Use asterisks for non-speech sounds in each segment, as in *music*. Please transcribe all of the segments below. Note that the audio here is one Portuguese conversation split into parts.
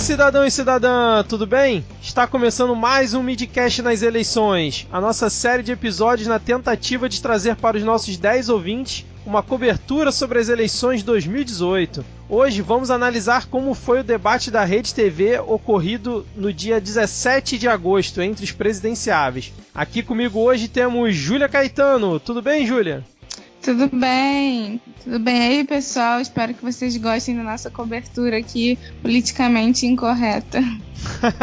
cidadão e cidadã, tudo bem? Está começando mais um Midcast nas eleições, a nossa série de episódios na tentativa de trazer para os nossos 10 ouvintes uma cobertura sobre as eleições de 2018. Hoje vamos analisar como foi o debate da Rede TV ocorrido no dia 17 de agosto entre os presidenciáveis. Aqui comigo hoje temos Júlia Caetano. Tudo bem, Júlia? Tudo bem, tudo bem aí, pessoal? Espero que vocês gostem da nossa cobertura aqui politicamente incorreta.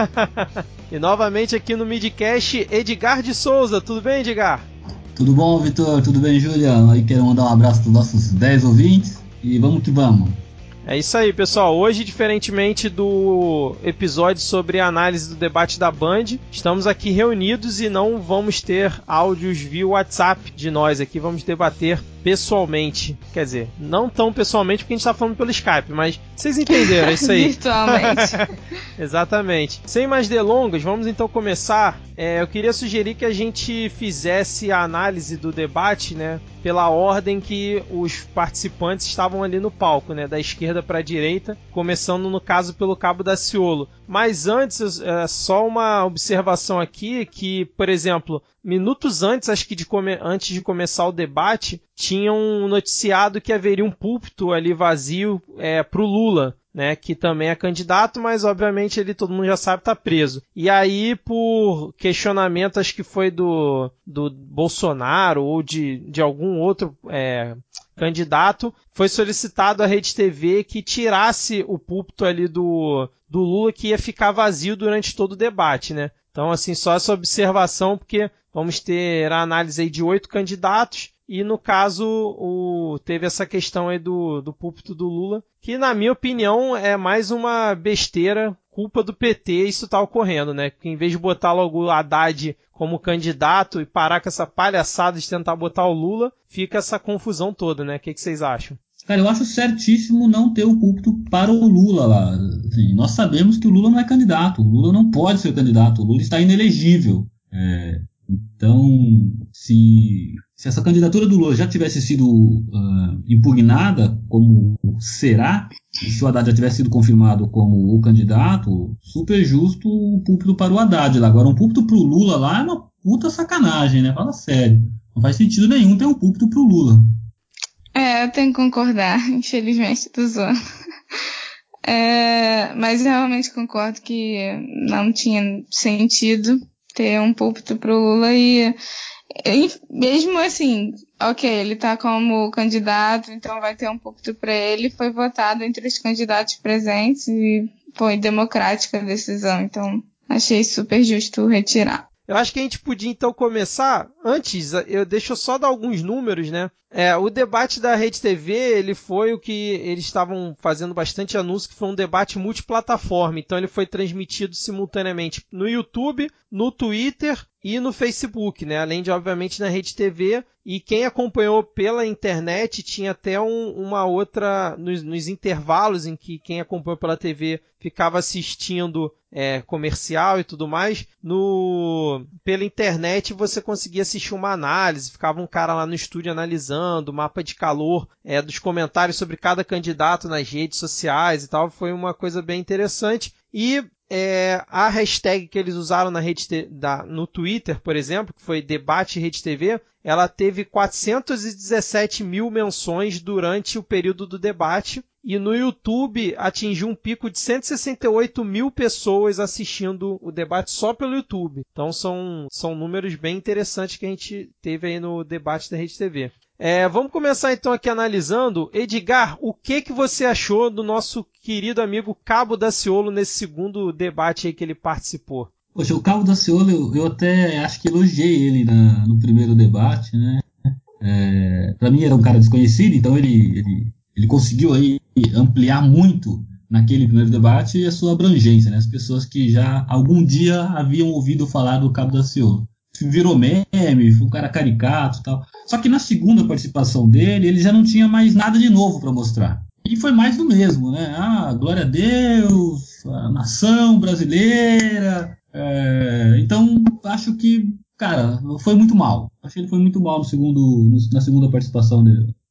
*laughs* e novamente aqui no Midcast, Edgar de Souza. Tudo bem, Edgar? Tudo bom, Vitor? Tudo bem, Júlia? Aí quero mandar um abraço para os nossos 10 ouvintes e vamos que vamos. É isso aí, pessoal. Hoje, diferentemente do episódio sobre a análise do debate da Band, estamos aqui reunidos e não vamos ter áudios via WhatsApp de nós aqui. Vamos debater pessoalmente. Quer dizer, não tão pessoalmente porque a gente está falando pelo Skype, mas vocês entenderam, é isso aí. *laughs* Virtualmente. *laughs* Exatamente. Sem mais delongas, vamos então começar. É, eu queria sugerir que a gente fizesse a análise do debate, né? pela ordem que os participantes estavam ali no palco, né, da esquerda para a direita, começando no caso pelo Cabo da Ciolo. Mas antes, é, só uma observação aqui que, por exemplo, minutos antes, acho que de antes de começar o debate, tinham noticiado que haveria um púlpito ali vazio é, para o Lula né, que também é candidato, mas obviamente ele todo mundo já sabe está preso. E aí, por questionamento, acho que foi do, do Bolsonaro ou de, de algum outro é, candidato, foi solicitado à Rede TV que tirasse o púlpito ali do, do Lula, que ia ficar vazio durante todo o debate, né? Então, assim, só essa observação, porque vamos ter a análise aí de oito candidatos, e no caso, o, teve essa questão aí do, do púlpito do Lula, que na minha opinião é mais uma besteira, culpa do PT isso tá ocorrendo, né? Porque em vez de botar logo o Haddad como candidato e parar com essa palhaçada de tentar botar o Lula, fica essa confusão toda, né? O que, que vocês acham? Cara, eu acho certíssimo não ter o púlpito para o Lula lá. Assim, nós sabemos que o Lula não é candidato, o Lula não pode ser candidato, o Lula está inelegível. É, então, se, se essa candidatura do Lula já tivesse sido uh, impugnada, como será, e se o Haddad já tivesse sido confirmado como o candidato, super justo o púlpito para o Haddad lá. Agora, um púlpito para o Lula lá é uma puta sacanagem, né? Fala sério. Não faz sentido nenhum ter um púlpito para o Lula. É, eu tenho que concordar, *laughs* infelizmente, tô zoando. É, mas realmente concordo que não tinha sentido ter um púlpito pro Lula e, mesmo assim, ok, ele tá como candidato, então vai ter um púlpito para ele, foi votado entre os candidatos presentes e foi democrática a decisão, então achei super justo retirar. Eu acho que a gente podia então começar. Antes, eu deixo só dar alguns números, né? É, o debate da Rede TV, ele foi o que eles estavam fazendo bastante anúncio, que foi um debate multiplataforma. Então ele foi transmitido simultaneamente no YouTube, no Twitter e no Facebook, né? Além de, obviamente, na Rede TV. E quem acompanhou pela internet tinha até um, uma outra. Nos, nos, intervalos em que quem acompanhou pela TV ficava assistindo é, comercial e tudo mais. No, pela internet você conseguia assistir uma análise, ficava um cara lá no estúdio analisando, mapa de calor é, dos comentários sobre cada candidato nas redes sociais e tal. Foi uma coisa bem interessante. E é, a hashtag que eles usaram na rede da, no Twitter, por exemplo, que foi debate rede TV, ela teve 417 mil menções durante o período do debate e no YouTube atingiu um pico de 168 mil pessoas assistindo o debate só pelo YouTube. Então são, são números bem interessantes que a gente teve aí no debate da Rede TV. É, vamos começar então aqui analisando. Edgar, o que, que você achou do nosso querido amigo Cabo Daciolo nesse segundo debate que ele participou? Poxa, o Cabo Daciolo, eu, eu até acho que elogiei ele na, no primeiro debate, né? É, para mim era um cara desconhecido, então ele, ele, ele conseguiu aí ampliar muito naquele primeiro debate a sua abrangência, né? As pessoas que já algum dia haviam ouvido falar do Cabo Daciolo virou meme, foi um cara caricato tal. Só que na segunda participação dele, ele já não tinha mais nada de novo para mostrar. E foi mais do mesmo, né? Ah, glória a Deus, a nação brasileira. É... então, acho que, cara, foi muito mal. Acho que ele foi muito mal no segundo, na segunda participação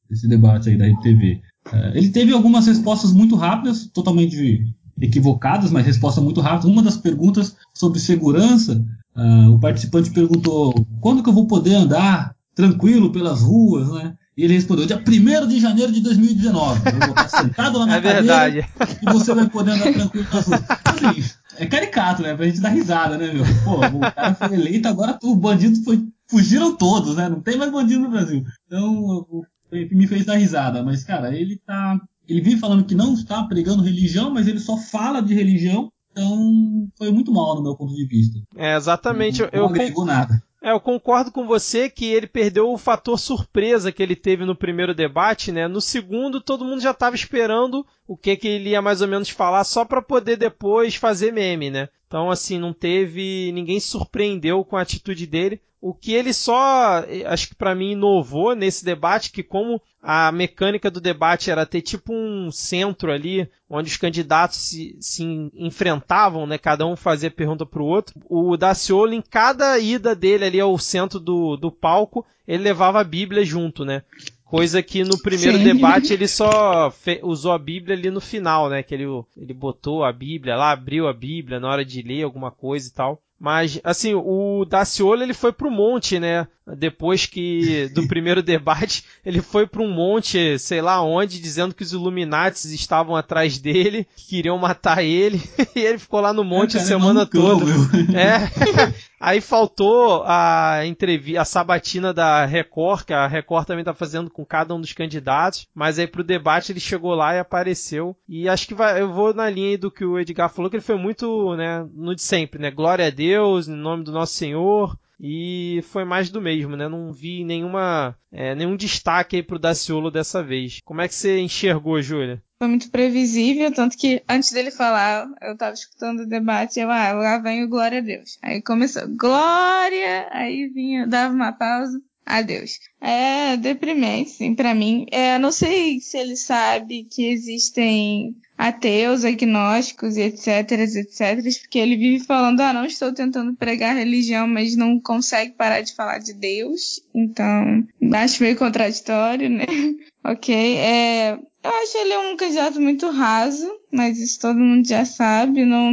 desse debate aí da RTV. É, ele teve algumas respostas muito rápidas, totalmente equivocadas, mas resposta muito rápida. Uma das perguntas sobre segurança, uh, o participante perguntou: quando que eu vou poder andar tranquilo pelas ruas, né? E ele respondeu: dia 1 de janeiro de 2019. Eu vou estar sentado na *laughs* minha é verdade. e você vai poder andar tranquilo nas ruas. Assim, é caricato, né? Pra gente dar risada, né, meu? Pô, o cara foi eleito, agora o bandido foi. Fugiram todos, né? Não tem mais bandido no Brasil. Então, me fez dar risada. Mas, cara, ele tá. Ele vive falando que não está pregando religião, mas ele só fala de religião. Então, foi muito mal no meu ponto de vista. É, exatamente. Não, não eu, agregou nada. É, eu concordo com você que ele perdeu o fator surpresa que ele teve no primeiro debate, né? No segundo, todo mundo já estava esperando o que, que ele ia mais ou menos falar só para poder depois fazer meme, né? Então, assim, não teve. ninguém se surpreendeu com a atitude dele. O que ele só, acho que para mim, inovou nesse debate, que como a mecânica do debate era ter tipo um centro ali, onde os candidatos se, se enfrentavam, né? Cada um fazia pergunta para o outro. O Daciolo, em cada ida dele ali ao centro do, do palco, ele levava a Bíblia junto, né? Coisa que no primeiro Sim. debate ele só usou a Bíblia ali no final, né? Que ele, ele botou a Bíblia lá, abriu a Bíblia na hora de ler alguma coisa e tal. Mas, assim, o Daciolo ele foi pro monte, né? Depois que do *laughs* primeiro debate, ele foi para um monte, sei lá onde, dizendo que os Illuminates estavam atrás dele, que queriam matar ele, *laughs* e ele ficou lá no monte a semana toda. É. *laughs* Aí faltou a entrevista, a sabatina da Record, que a Record também tá fazendo com cada um dos candidatos, mas aí pro debate ele chegou lá e apareceu. E acho que vai, eu vou na linha do que o Edgar falou, que ele foi muito, né, no de sempre, né? Glória a Deus, em nome do nosso Senhor, e foi mais do mesmo, né? Não vi nenhuma, é, nenhum destaque aí pro Daciolo dessa vez. Como é que você enxergou, Júlia? Foi muito previsível, tanto que antes dele falar, eu tava escutando o debate, eu, ah, lá vem o glória a Deus. Aí começou, glória! Aí vinha, dava uma pausa, adeus. É deprimente, sim, pra mim. É, não sei se ele sabe que existem ateus, agnósticos e etc, etc, porque ele vive falando, ah, não estou tentando pregar religião, mas não consegue parar de falar de Deus, então acho meio contraditório, né? *laughs* ok, é, eu acho ele um candidato muito raso, mas isso todo mundo já sabe, não,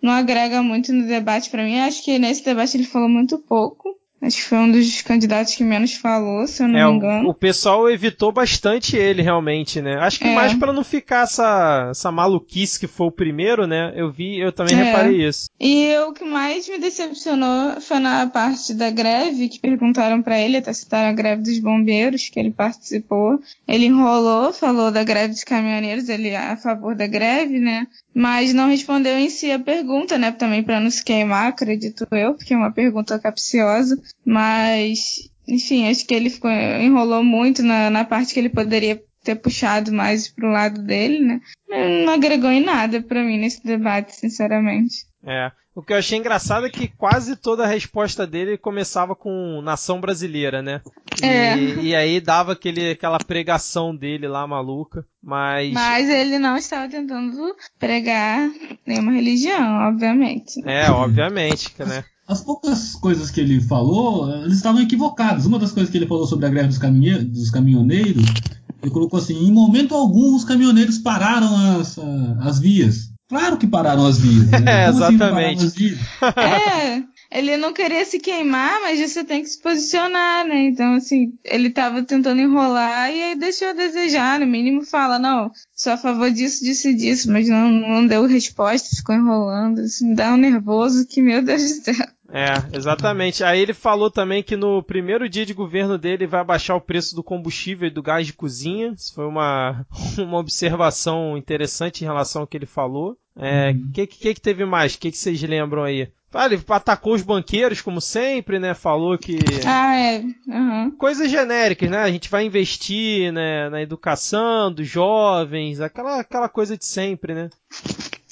não agrega muito no debate para mim, acho que nesse debate ele falou muito pouco, Acho que foi um dos candidatos que menos falou, se eu não é, me engano. O, o pessoal evitou bastante ele, realmente, né? Acho que é. mais para não ficar essa, essa maluquice que foi o primeiro, né? Eu vi, eu também é. reparei isso. E o que mais me decepcionou foi na parte da greve, que perguntaram para ele, até citaram a greve dos bombeiros, que ele participou. Ele enrolou, falou da greve dos caminhoneiros, ele é a favor da greve, né? Mas não respondeu em si a pergunta, né? Também para não se queimar, acredito eu, porque é uma pergunta capciosa. Mas, enfim, acho que ele ficou, enrolou muito na, na parte que ele poderia ter puxado mais pro lado dele, né? Não agregou em nada para mim nesse debate, sinceramente. É. O que eu achei engraçado é que quase toda a resposta dele começava com nação brasileira, né? É. E, e, aí dava aquele, aquela pregação dele lá maluca, mas. Mas ele não estava tentando pregar nenhuma religião, obviamente. É, obviamente, né? As poucas coisas que ele falou, eles estavam equivocados. Uma das coisas que ele falou sobre a greve dos, dos caminhoneiros, ele colocou assim: em momento algum os caminhoneiros pararam as, as vias. Claro que pararam as vias. Né? *laughs* É, assim exatamente. Assim *laughs* é, ele não queria se queimar, mas você tem que se posicionar, né? Então, assim, ele tava tentando enrolar e aí deixou a desejar. No mínimo fala, não, sou a favor disso, disso e disso, mas não, não deu resposta, ficou enrolando. Isso me dá um nervoso que, meu Deus do céu. É, exatamente. Aí ele falou também que no primeiro dia de governo dele vai baixar o preço do combustível e do gás de cozinha. Isso foi uma, *laughs* uma observação interessante em relação ao que ele falou. O é, uhum. que, que, que teve mais? O que, que vocês lembram aí? Ah, ele atacou os banqueiros, como sempre, né? Falou que. Ah, é. Uhum. Coisas genéricas, né? A gente vai investir né, na educação dos jovens, aquela, aquela coisa de sempre, né?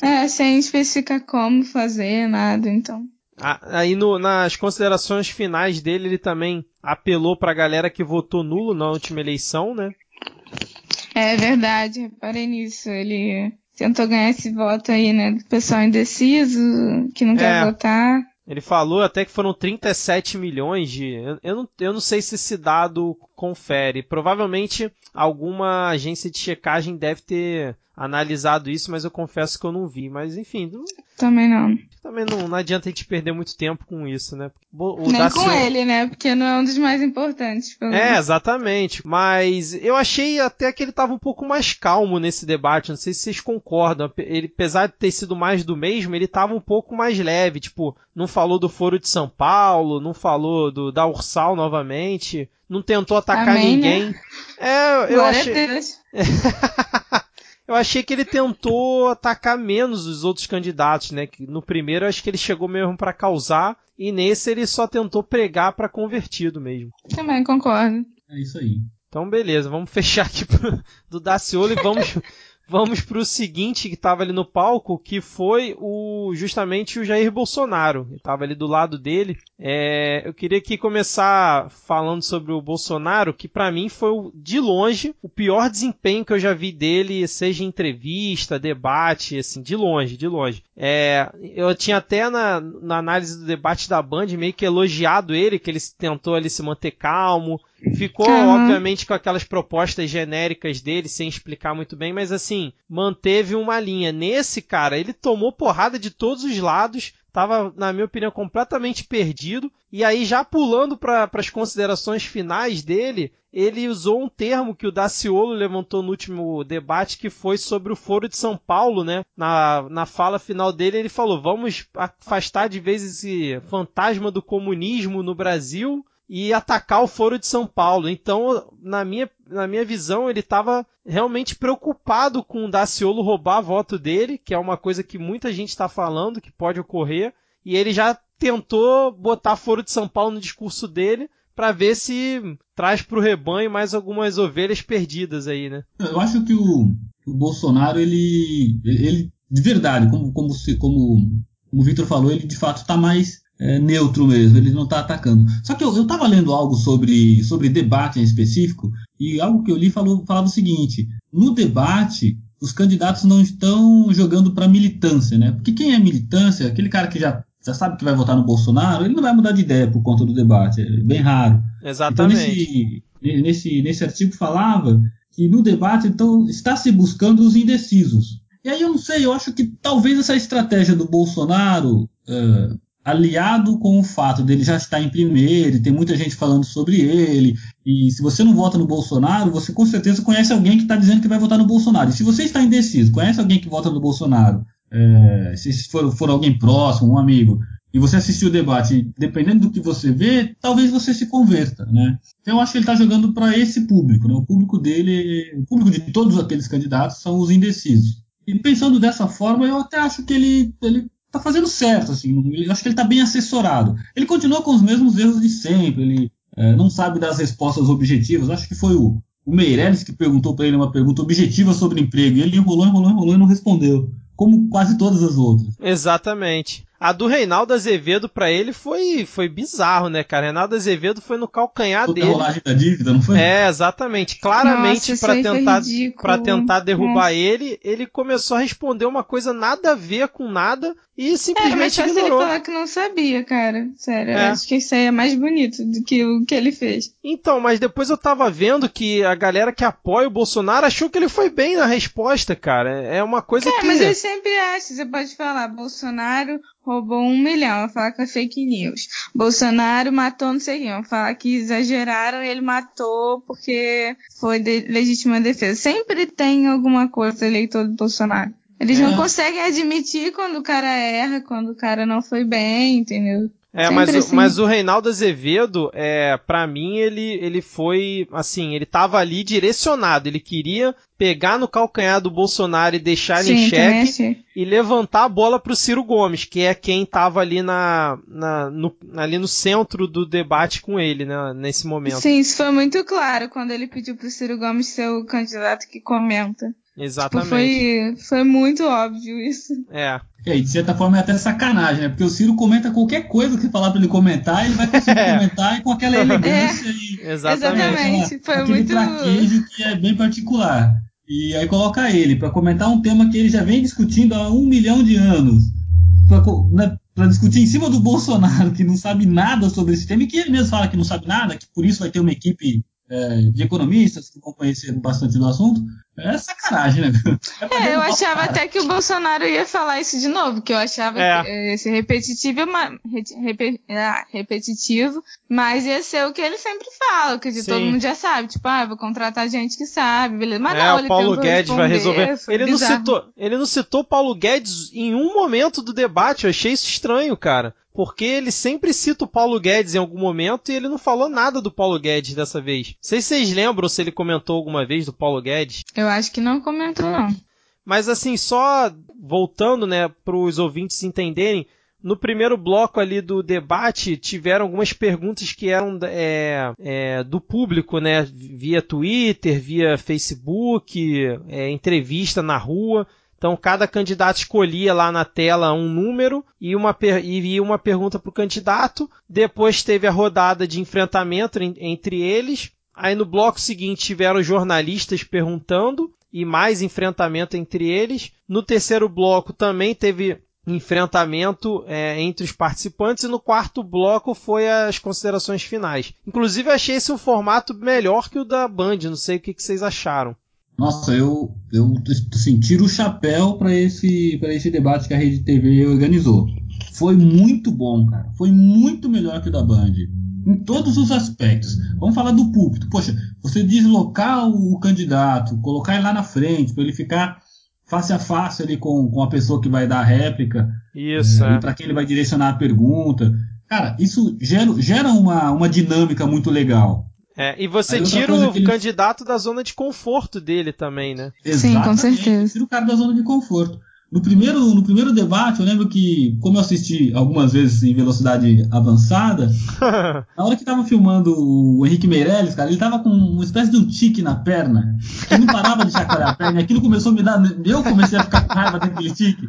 É, sem especificar como fazer, nada, então. Aí no, nas considerações finais dele, ele também apelou pra galera que votou nulo na última eleição, né? É verdade, reparei nisso. Ele tentou ganhar esse voto aí, né, do pessoal indeciso, que não quer é. votar. Ele falou até que foram 37 milhões de. Eu, não, eu não sei se esse dado confere. Provavelmente alguma agência de checagem deve ter analisado isso, mas eu confesso que eu não vi. Mas enfim. Não... Também não. Também não, não adianta a gente perder muito tempo com isso, né? O Nem com ele, né? Porque não é um dos mais importantes. é, menos. exatamente. Mas eu achei até que ele estava um pouco mais calmo nesse debate. Não sei se vocês concordam. Ele, apesar de ter sido mais do mesmo, ele estava um pouco mais leve. Tipo, não falou do Foro de São Paulo, não falou do da Ursal novamente, não tentou atacar Amém, ninguém. Né? É, eu Glória achei. *laughs* eu achei que ele tentou atacar menos os outros candidatos, né? Que no primeiro acho que ele chegou mesmo para causar e nesse ele só tentou pregar para convertido mesmo. Também concordo. É isso aí. Então beleza, vamos fechar aqui pro, do Daciolo e vamos *laughs* vamos para o seguinte que estava ali no palco, que foi o justamente o Jair Bolsonaro. Estava ali do lado dele. É, eu queria aqui começar falando sobre o Bolsonaro, que para mim foi de longe o pior desempenho que eu já vi dele, seja em entrevista, debate, assim, de longe, de longe. É, eu tinha até na, na análise do debate da Band meio que elogiado ele, que ele tentou ali se manter calmo, Ficou, uhum. obviamente, com aquelas propostas genéricas dele, sem explicar muito bem, mas assim, manteve uma linha. Nesse, cara, ele tomou porrada de todos os lados, estava, na minha opinião, completamente perdido. E aí, já pulando para as considerações finais dele, ele usou um termo que o Daciolo levantou no último debate, que foi sobre o Foro de São Paulo, né? Na, na fala final dele, ele falou: vamos afastar de vez esse fantasma do comunismo no Brasil e atacar o Foro de São Paulo. Então, na minha, na minha visão, ele estava realmente preocupado com o Daciolo roubar voto dele, que é uma coisa que muita gente está falando que pode ocorrer, e ele já tentou botar Foro de São Paulo no discurso dele para ver se traz para o rebanho mais algumas ovelhas perdidas aí, né? Eu acho que o, o Bolsonaro, ele, ele, de verdade, como, como, como, como o Victor falou, ele de fato está mais é, neutro mesmo, ele não está atacando. Só que eu estava lendo algo sobre, sobre debate em específico, e algo que eu li falou, falava o seguinte: no debate, os candidatos não estão jogando para militância, né? Porque quem é militância, aquele cara que já, já sabe que vai votar no Bolsonaro, ele não vai mudar de ideia por conta do debate, é bem raro. Exatamente. Então, nesse, nesse, nesse artigo falava que no debate, então, está se buscando os indecisos. E aí eu não sei, eu acho que talvez essa estratégia do Bolsonaro. Uh, aliado com o fato dele já estar em primeiro, e tem muita gente falando sobre ele, e se você não vota no Bolsonaro, você com certeza conhece alguém que está dizendo que vai votar no Bolsonaro. E se você está indeciso, conhece alguém que vota no Bolsonaro, é, se for, for alguém próximo, um amigo, e você assistiu o debate, dependendo do que você vê, talvez você se converta, né? Então eu acho que ele está jogando para esse público, né? O público dele, o público de todos aqueles candidatos são os indecisos. E pensando dessa forma, eu até acho que ele, ele tá fazendo certo, assim. Acho que ele tá bem assessorado. Ele continua com os mesmos erros de sempre, ele é, não sabe dar as respostas objetivas. Acho que foi o, o Meirelles que perguntou para ele uma pergunta objetiva sobre emprego, e ele enrolou, enrolou, enrolou e não respondeu. Como quase todas as outras. Exatamente. A do Reinaldo Azevedo para ele foi foi bizarro, né, cara? Reinaldo Azevedo foi no calcanhar Toda dele. rolagem da dívida, não foi? É, exatamente. Claramente para tentar para tentar derrubar Nossa. ele, ele começou a responder uma coisa nada a ver com nada e simplesmente é, mas ignorou. ele falar que não sabia, cara. Sério, é. acho que isso aí é mais bonito do que o que ele fez. Então, mas depois eu tava vendo que a galera que apoia o Bolsonaro achou que ele foi bem na resposta, cara. É uma coisa é, que... mas eu sempre acho, você pode falar, Bolsonaro roubou um milhão, vai falar que é fake news. Bolsonaro matou não sei quem, vai falar que exageraram e ele matou porque foi de legítima defesa. Sempre tem alguma coisa eleitor do Bolsonaro. Eles é. não conseguem admitir quando o cara erra, quando o cara não foi bem, entendeu? É, mas, assim. mas o Reinaldo Azevedo, é, para mim, ele, ele foi, assim, ele tava ali direcionado. Ele queria pegar no calcanhar do Bolsonaro e deixar ele em xeque e levantar a bola pro Ciro Gomes, que é quem tava ali na, na no, ali no centro do debate com ele, né, nesse momento. Sim, isso foi muito claro quando ele pediu pro Ciro Gomes ser o candidato que comenta. Exatamente. Tipo, foi, foi muito óbvio isso. É. É, e de certa forma é até sacanagem, né? Porque o Ciro comenta qualquer coisa que falar pra ele comentar, ele vai conseguir *laughs* é. comentar e com aquela elegância é. e. Exatamente. Aquela, foi aquele muito. traquejo que é bem particular. E aí coloca ele para comentar um tema que ele já vem discutindo há um milhão de anos. Pra, né, pra discutir em cima do Bolsonaro, que não sabe nada sobre esse tema, e que ele mesmo fala que não sabe nada, que por isso vai ter uma equipe é, de economistas que vão conhecer bastante do assunto. É sacanagem, né? *laughs* É, é eu achava até que o Bolsonaro ia falar isso de novo, que eu achava é. que esse repetitivo, rep, ah, repetitivo, mas ia ser o que ele sempre fala, que de todo mundo já sabe, tipo, ah, vou contratar gente que sabe, beleza. Mas é, não, o Paulo Guedes vai resolver. Ele não, citou, ele não citou Paulo Guedes em um momento do debate, eu achei isso estranho, cara porque ele sempre cita o Paulo Guedes em algum momento e ele não falou nada do Paulo Guedes dessa vez. Não sei se vocês lembram se ele comentou alguma vez do Paulo Guedes. Eu acho que não comentou, não. Mas assim, só voltando, né, para os ouvintes entenderem, no primeiro bloco ali do debate tiveram algumas perguntas que eram é, é, do público, né, via Twitter, via Facebook, é, entrevista na rua. Então, cada candidato escolhia lá na tela um número e uma, e uma pergunta para o candidato. Depois teve a rodada de enfrentamento entre eles. Aí no bloco seguinte tiveram jornalistas perguntando e mais enfrentamento entre eles. No terceiro bloco também teve enfrentamento é, entre os participantes e no quarto bloco foi as considerações finais. Inclusive achei esse um formato melhor que o da Band, não sei o que, que vocês acharam. Nossa, eu, eu assim, tiro o chapéu para esse, esse debate que a Rede TV organizou. Foi muito bom, cara. Foi muito melhor que o da Band. Em todos os aspectos. Vamos falar do púlpito. Poxa, você deslocar o candidato, colocar ele lá na frente, para ele ficar face a face ali com, com a pessoa que vai dar a réplica. Isso. É, é. E para quem ele vai direcionar a pergunta. Cara, isso gera, gera uma, uma dinâmica muito legal. É, e você tira o ele... candidato da zona de conforto dele também, né? Exatamente, Sim, com certeza. Tira o cara da zona de conforto. No primeiro, no primeiro debate, eu lembro que, como eu assisti algumas vezes em velocidade avançada, *laughs* na hora que tava filmando o Henrique Meirelles, cara, ele tava com uma espécie de um tique na perna, que não parava de chacoalhar a perna, e aquilo começou a me dar. Eu comecei a ficar com raiva daquele tique.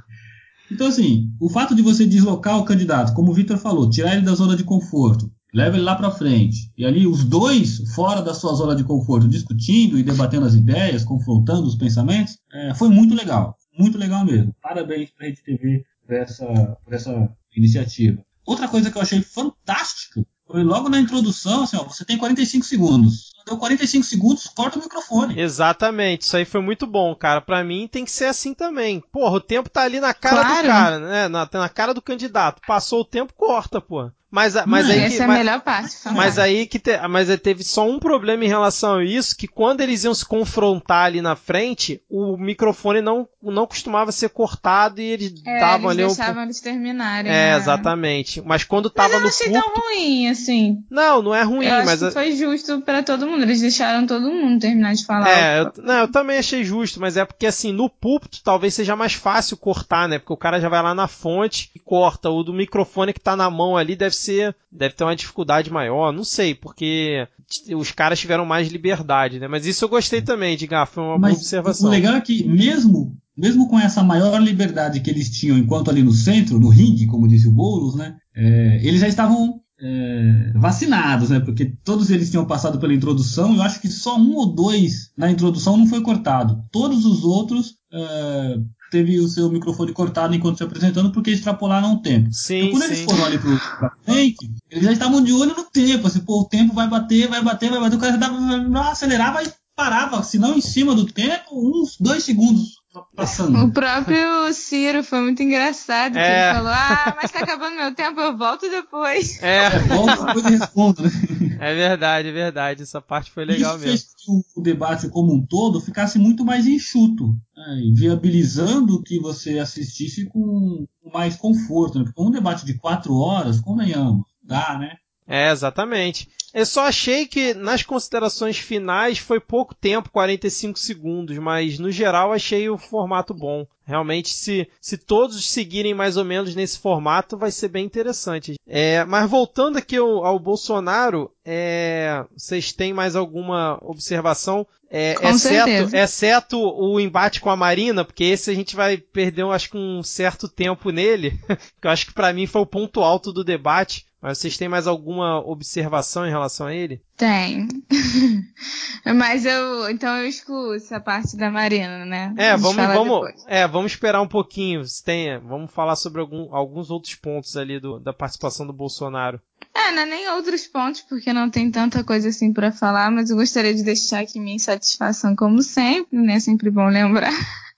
Então, assim, o fato de você deslocar o candidato, como o Victor falou, tirar ele da zona de conforto, leva ele lá para frente. E ali os dois fora da sua zona de conforto, discutindo e debatendo as ideias, confrontando os pensamentos, é, foi muito legal, muito legal mesmo. Parabéns para a Rede TV por essa, por essa iniciativa. Outra coisa que eu achei fantástica foi logo na introdução, assim, ó, você tem 45 segundos. Deu 45 segundos, corta o microfone. Exatamente, isso aí foi muito bom, cara. Para mim tem que ser assim também. Porra, o tempo tá ali na cara claro. do cara, né? Na, na cara do candidato. Passou o tempo, corta, pô. Mas, mas Não, aí essa que, é a mas, melhor parte. Mas aí que te, mas teve só um problema em relação a isso, que quando eles iam se confrontar ali na frente, o microfone não, não costumava ser cortado e eles é, davam eles ali deixavam um... eles terminarem. É, né? exatamente. Mas quando tava mas eu no achei culto... tão ruim, assim. Não, não é ruim, eu mas... Acho que foi justo para todo mundo. Eles deixaram todo mundo terminar de falar. É, eu, não, eu também achei justo, mas é porque assim, no púlpito talvez seja mais fácil cortar, né? Porque o cara já vai lá na fonte e corta. O do microfone que tá na mão ali deve ser. Deve ter uma dificuldade maior, não sei, porque os caras tiveram mais liberdade, né? Mas isso eu gostei também, de ah, foi uma Mas boa observação. O legal é que mesmo, mesmo com essa maior liberdade que eles tinham enquanto ali no centro, no ringue, como disse o Boulos, né? É, eles já estavam é, vacinados, né? Porque todos eles tinham passado pela introdução. Eu acho que só um ou dois na introdução não foi cortado. Todos os outros é, teve o seu microfone cortado enquanto se apresentando porque extrapolaram o tempo. Sim, então, quando sim. eles foram ali pro, pra frente, eles já estavam de olho no tempo. Assim, pô, o tempo vai bater, vai bater, vai bater. O cara já dava, acelerava e parava, se não em cima do tempo, uns dois segundos passando. O próprio Ciro foi muito engraçado, é. que ele falou, ah, mas tá acabando meu tempo, eu volto depois. É, é volto depois e respondo, né? *laughs* É verdade, é verdade, essa parte foi legal Isso mesmo. fez que o debate como um todo ficasse muito mais enxuto, né? viabilizando que você assistisse com mais conforto, né? Porque um debate de quatro horas, convenhamos, dá, né? É, exatamente. Eu só achei que nas considerações finais foi pouco tempo, 45 segundos, mas no geral achei o formato bom. Realmente, se, se todos seguirem mais ou menos nesse formato, vai ser bem interessante. É, mas voltando aqui ao, ao Bolsonaro, é, vocês têm mais alguma observação? É, exceto, exceto o embate com a Marina, porque esse a gente vai perder, acho que um certo tempo nele, *laughs* que eu acho que para mim foi o ponto alto do debate. Mas vocês têm mais alguma observação em relação a ele? Tem. *laughs* Mas eu. Então eu excluo essa parte da Marina, né? É, vamos, vamos, é, vamos esperar um pouquinho. Tem, vamos falar sobre algum, alguns outros pontos ali do, da participação do Bolsonaro. É, não é nem outros pontos, porque não tem tanta coisa assim para falar, mas eu gostaria de deixar aqui minha insatisfação, como sempre, né? É sempre bom lembrar. *laughs*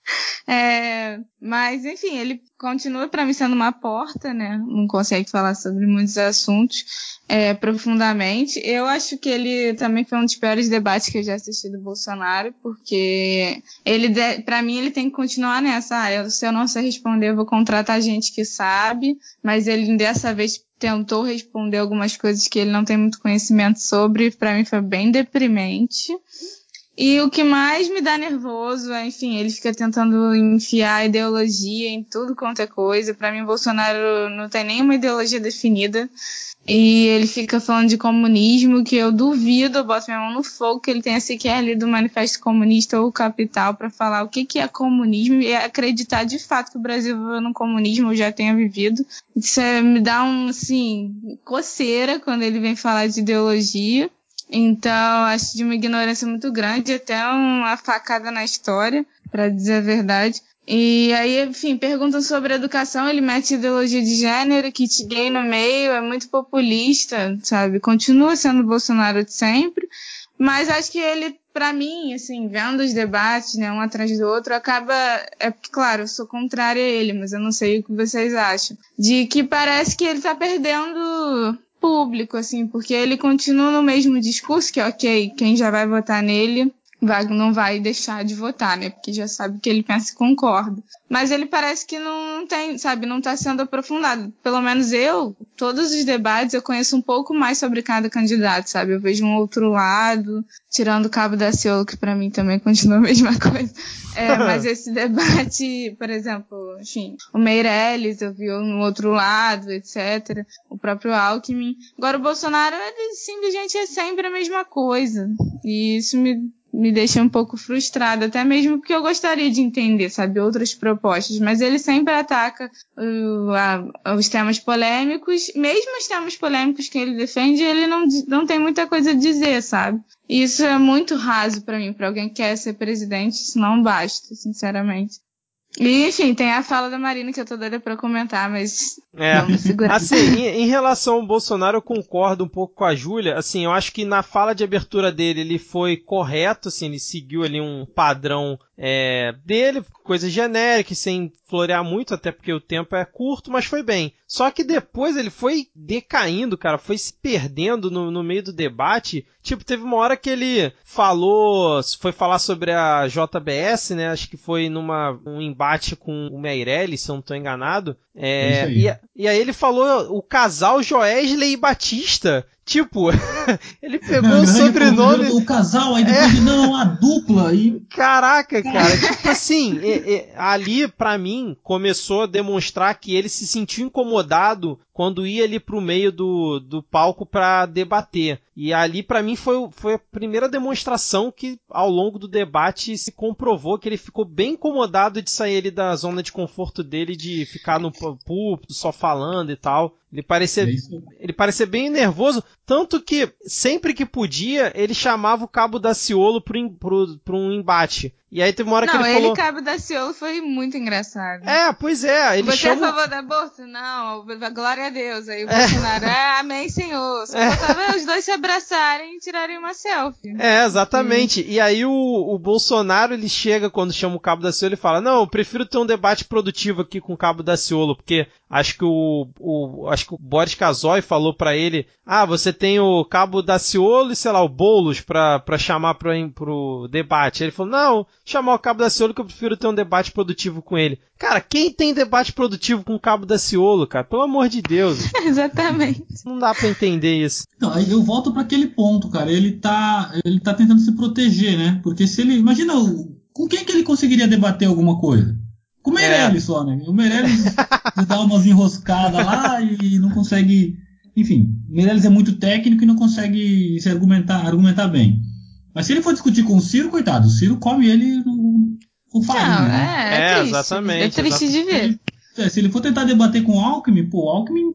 É, mas, enfim, ele continua para mim sendo uma porta, né? Não consegue falar sobre muitos assuntos é, profundamente. Eu acho que ele também foi um dos piores debates que eu já assisti do Bolsonaro, porque ele, para mim, ele tem que continuar nessa. Ah, eu, se eu não sei responder, eu vou contratar gente que sabe, mas ele dessa vez tentou responder algumas coisas que ele não tem muito conhecimento sobre. Para mim foi bem deprimente. E o que mais me dá nervoso é, enfim, ele fica tentando enfiar ideologia em tudo quanto é coisa. Para mim, Bolsonaro não tem nenhuma ideologia definida. E ele fica falando de comunismo, que eu duvido, eu boto minha mão no fogo, que ele tenha sequer lido o Manifesto Comunista ou Capital para falar o que, que é comunismo e acreditar de fato que o Brasil no comunismo, eu já tenha vivido. Isso é, me dá um, assim, coceira quando ele vem falar de ideologia. Então, acho de uma ignorância muito grande, até uma facada na história, para dizer a verdade. E aí, enfim, perguntam sobre educação, ele mete ideologia de gênero, kit gay no meio, é muito populista, sabe? Continua sendo Bolsonaro de sempre, mas acho que ele, para mim, assim, vendo os debates, né, um atrás do outro, acaba, é claro, eu sou contrária a ele, mas eu não sei o que vocês acham, de que parece que ele tá perdendo público, assim, porque ele continua no mesmo discurso, que ok, quem já vai votar nele vai, não vai deixar de votar, né? Porque já sabe que ele pensa e concorda. Mas ele parece que não tem, sabe, não está sendo aprofundado. Pelo menos eu, todos os debates, eu conheço um pouco mais sobre cada candidato, sabe? Eu vejo um outro lado, tirando o cabo da Ciolo, que para mim também continua a mesma coisa. É, *laughs* mas esse debate, por exemplo, enfim, o Meirelles, eu vi no outro lado, etc. O próprio Alckmin. Agora o Bolsonaro, ele simplesmente é sempre a mesma coisa. E isso me me deixa um pouco frustrada, até mesmo porque eu gostaria de entender, sabe, outras propostas, mas ele sempre ataca uh, a, os temas polêmicos, mesmo os temas polêmicos que ele defende, ele não, não tem muita coisa a dizer, sabe? E isso é muito raso para mim, para alguém que quer ser presidente, isso não basta, sinceramente. E, enfim, tem a fala da Marina que eu tô doida pra comentar, mas é. vamos segurar. Assim, em, em, relação ao Bolsonaro, eu concordo um pouco com a Júlia. Assim, eu acho que na fala de abertura dele, ele foi correto, assim, ele seguiu ali um padrão é, dele, coisa genérica, sem florear muito, até porque o tempo é curto, mas foi bem. Só que depois ele foi decaindo, cara, foi se perdendo no, no meio do debate. Tipo, teve uma hora que ele falou, foi falar sobre a JBS, né? Acho que foi numa um embate com o Meirelles, se eu não estou enganado. É, é e, e aí ele falou o casal Joesley e Batista. Tipo, *laughs* ele pegou o sobrenome. O casal, aí depois é... não, a dupla. E... Caraca, cara. tipo assim, é, é, ali para mim começou a demonstrar que ele se sentiu incomodado quando ia ali pro meio do, do palco para debater. E ali para mim foi, foi a primeira demonstração que ao longo do debate se comprovou que ele ficou bem incomodado de sair ali da zona de conforto dele de ficar no púlpito só falando e tal. Ele parecia, é ele parecia bem nervoso, tanto que sempre que podia, ele chamava o Cabo da Ciolo pro, pro, pro um embate. E aí teve uma hora não, que ele, ele falou... Não, ele Cabo da Ciolo foi muito engraçado. É, pois é. Ele Você chama... é a favor da bolsa? Não, glória a Deus. Aí o é. Bolsonaro, é, amém, senhor. *laughs* Só é. os dois se abraçarem e tirarem uma selfie. É, exatamente. Hum. E aí o, o Bolsonaro, ele chega quando chama o Cabo da Ciolo e fala, não, eu prefiro ter um debate produtivo aqui com o Cabo da Ciolo, porque acho que o, o acho que o Boris Casoy falou para ele, ah, você tem o Cabo da Ciolo e, sei lá, o Boulos pra, pra chamar pro, pro debate. Ele falou, não, chamar o Cabo da Ciolo que eu prefiro ter um debate produtivo com ele. Cara, quem tem debate produtivo com o Cabo da Ciolo, cara? Pelo amor de Deus. *laughs* Exatamente. Não dá para entender isso. Não, eu volto para aquele ponto, cara. Ele tá, ele tá tentando se proteger, né? Porque se ele, imagina, com quem que ele conseguiria debater alguma coisa? Com o Meirelles é. só, né? O Meirelles *laughs* dá umas enroscadas lá e não consegue. Enfim, o Meirelles é muito técnico e não consegue se argumentar, argumentar bem. Mas se ele for discutir com o Ciro, coitado, o Ciro come ele no, com farinha. né? é, é, é exatamente. É triste exatamente. de ver. É, se ele for tentar debater com o Alckmin, pô, o Alckmin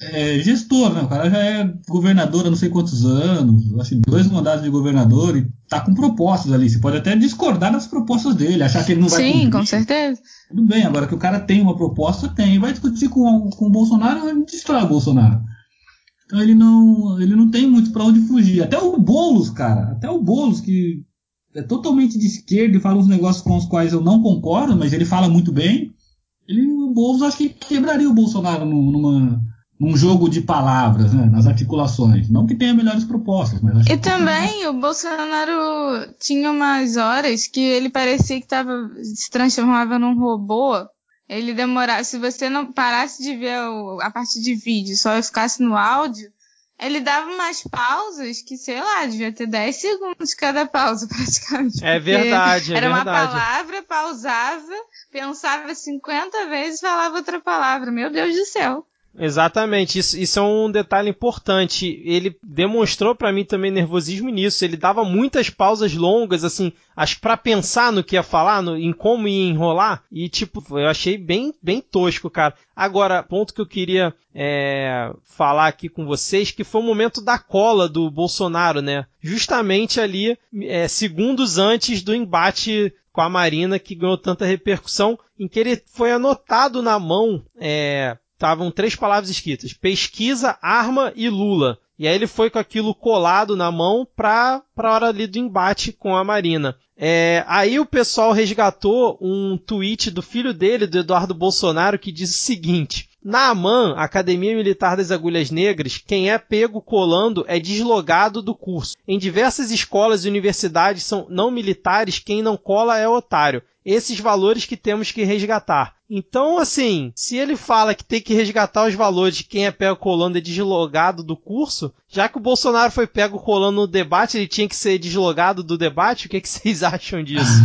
é gestor, né? O cara já é governador há não sei quantos anos, acho que dois mandados de governador e tá com propostas ali. Você pode até discordar das propostas dele, achar que ele não vai Sim, cumprir. com certeza. Tudo bem, agora que o cara tem uma proposta, tem. Vai discutir com, com o Bolsonaro, vai destrói o Bolsonaro. Então ele não, ele não tem muito para onde fugir. Até o Boulos, cara, até o Boulos que é totalmente de esquerda e fala uns negócios com os quais eu não concordo, mas ele fala muito bem. Ele, o Boulos, acho que quebraria o Bolsonaro numa, num jogo de palavras, né, nas articulações. Não que tenha melhores propostas, mas acho E que também o Bolsonaro tinha umas horas que ele parecia que tava, se transformava num robô. Ele demorava, se você não parasse de ver o- a parte de vídeo, só ficasse no áudio, ele dava umas pausas que, sei lá, devia ter 10 segundos cada pausa, *laughs* praticamente. É verdade, é Era uma verdade. palavra, pausava, pensava 50 vezes e falava outra palavra. Meu Deus do céu. Exatamente, isso, isso é um detalhe importante. Ele demonstrou pra mim também nervosismo nisso. Ele dava muitas pausas longas, assim, acho pra pensar no que ia falar, no, em como ia enrolar. E, tipo, eu achei bem, bem tosco, cara. Agora, ponto que eu queria é, falar aqui com vocês, que foi o momento da cola do Bolsonaro, né? Justamente ali, é, segundos antes do embate com a Marina, que ganhou tanta repercussão, em que ele foi anotado na mão, é, estavam três palavras escritas: pesquisa, arma e Lula. E aí ele foi com aquilo colado na mão pra, pra hora ali do embate com a Marina. É, aí o pessoal resgatou um tweet do filho dele, do Eduardo Bolsonaro, que diz o seguinte. Na AMAN, Academia Militar das Agulhas Negras, quem é pego colando é deslogado do curso. Em diversas escolas e universidades são não militares, quem não cola é otário. Esses valores que temos que resgatar. Então, assim, se ele fala que tem que resgatar os valores de quem é pego colando é deslogado do curso, já que o Bolsonaro foi pego colando no debate, ele tinha que ser deslogado do debate, o que, que *laughs* vocês acham disso?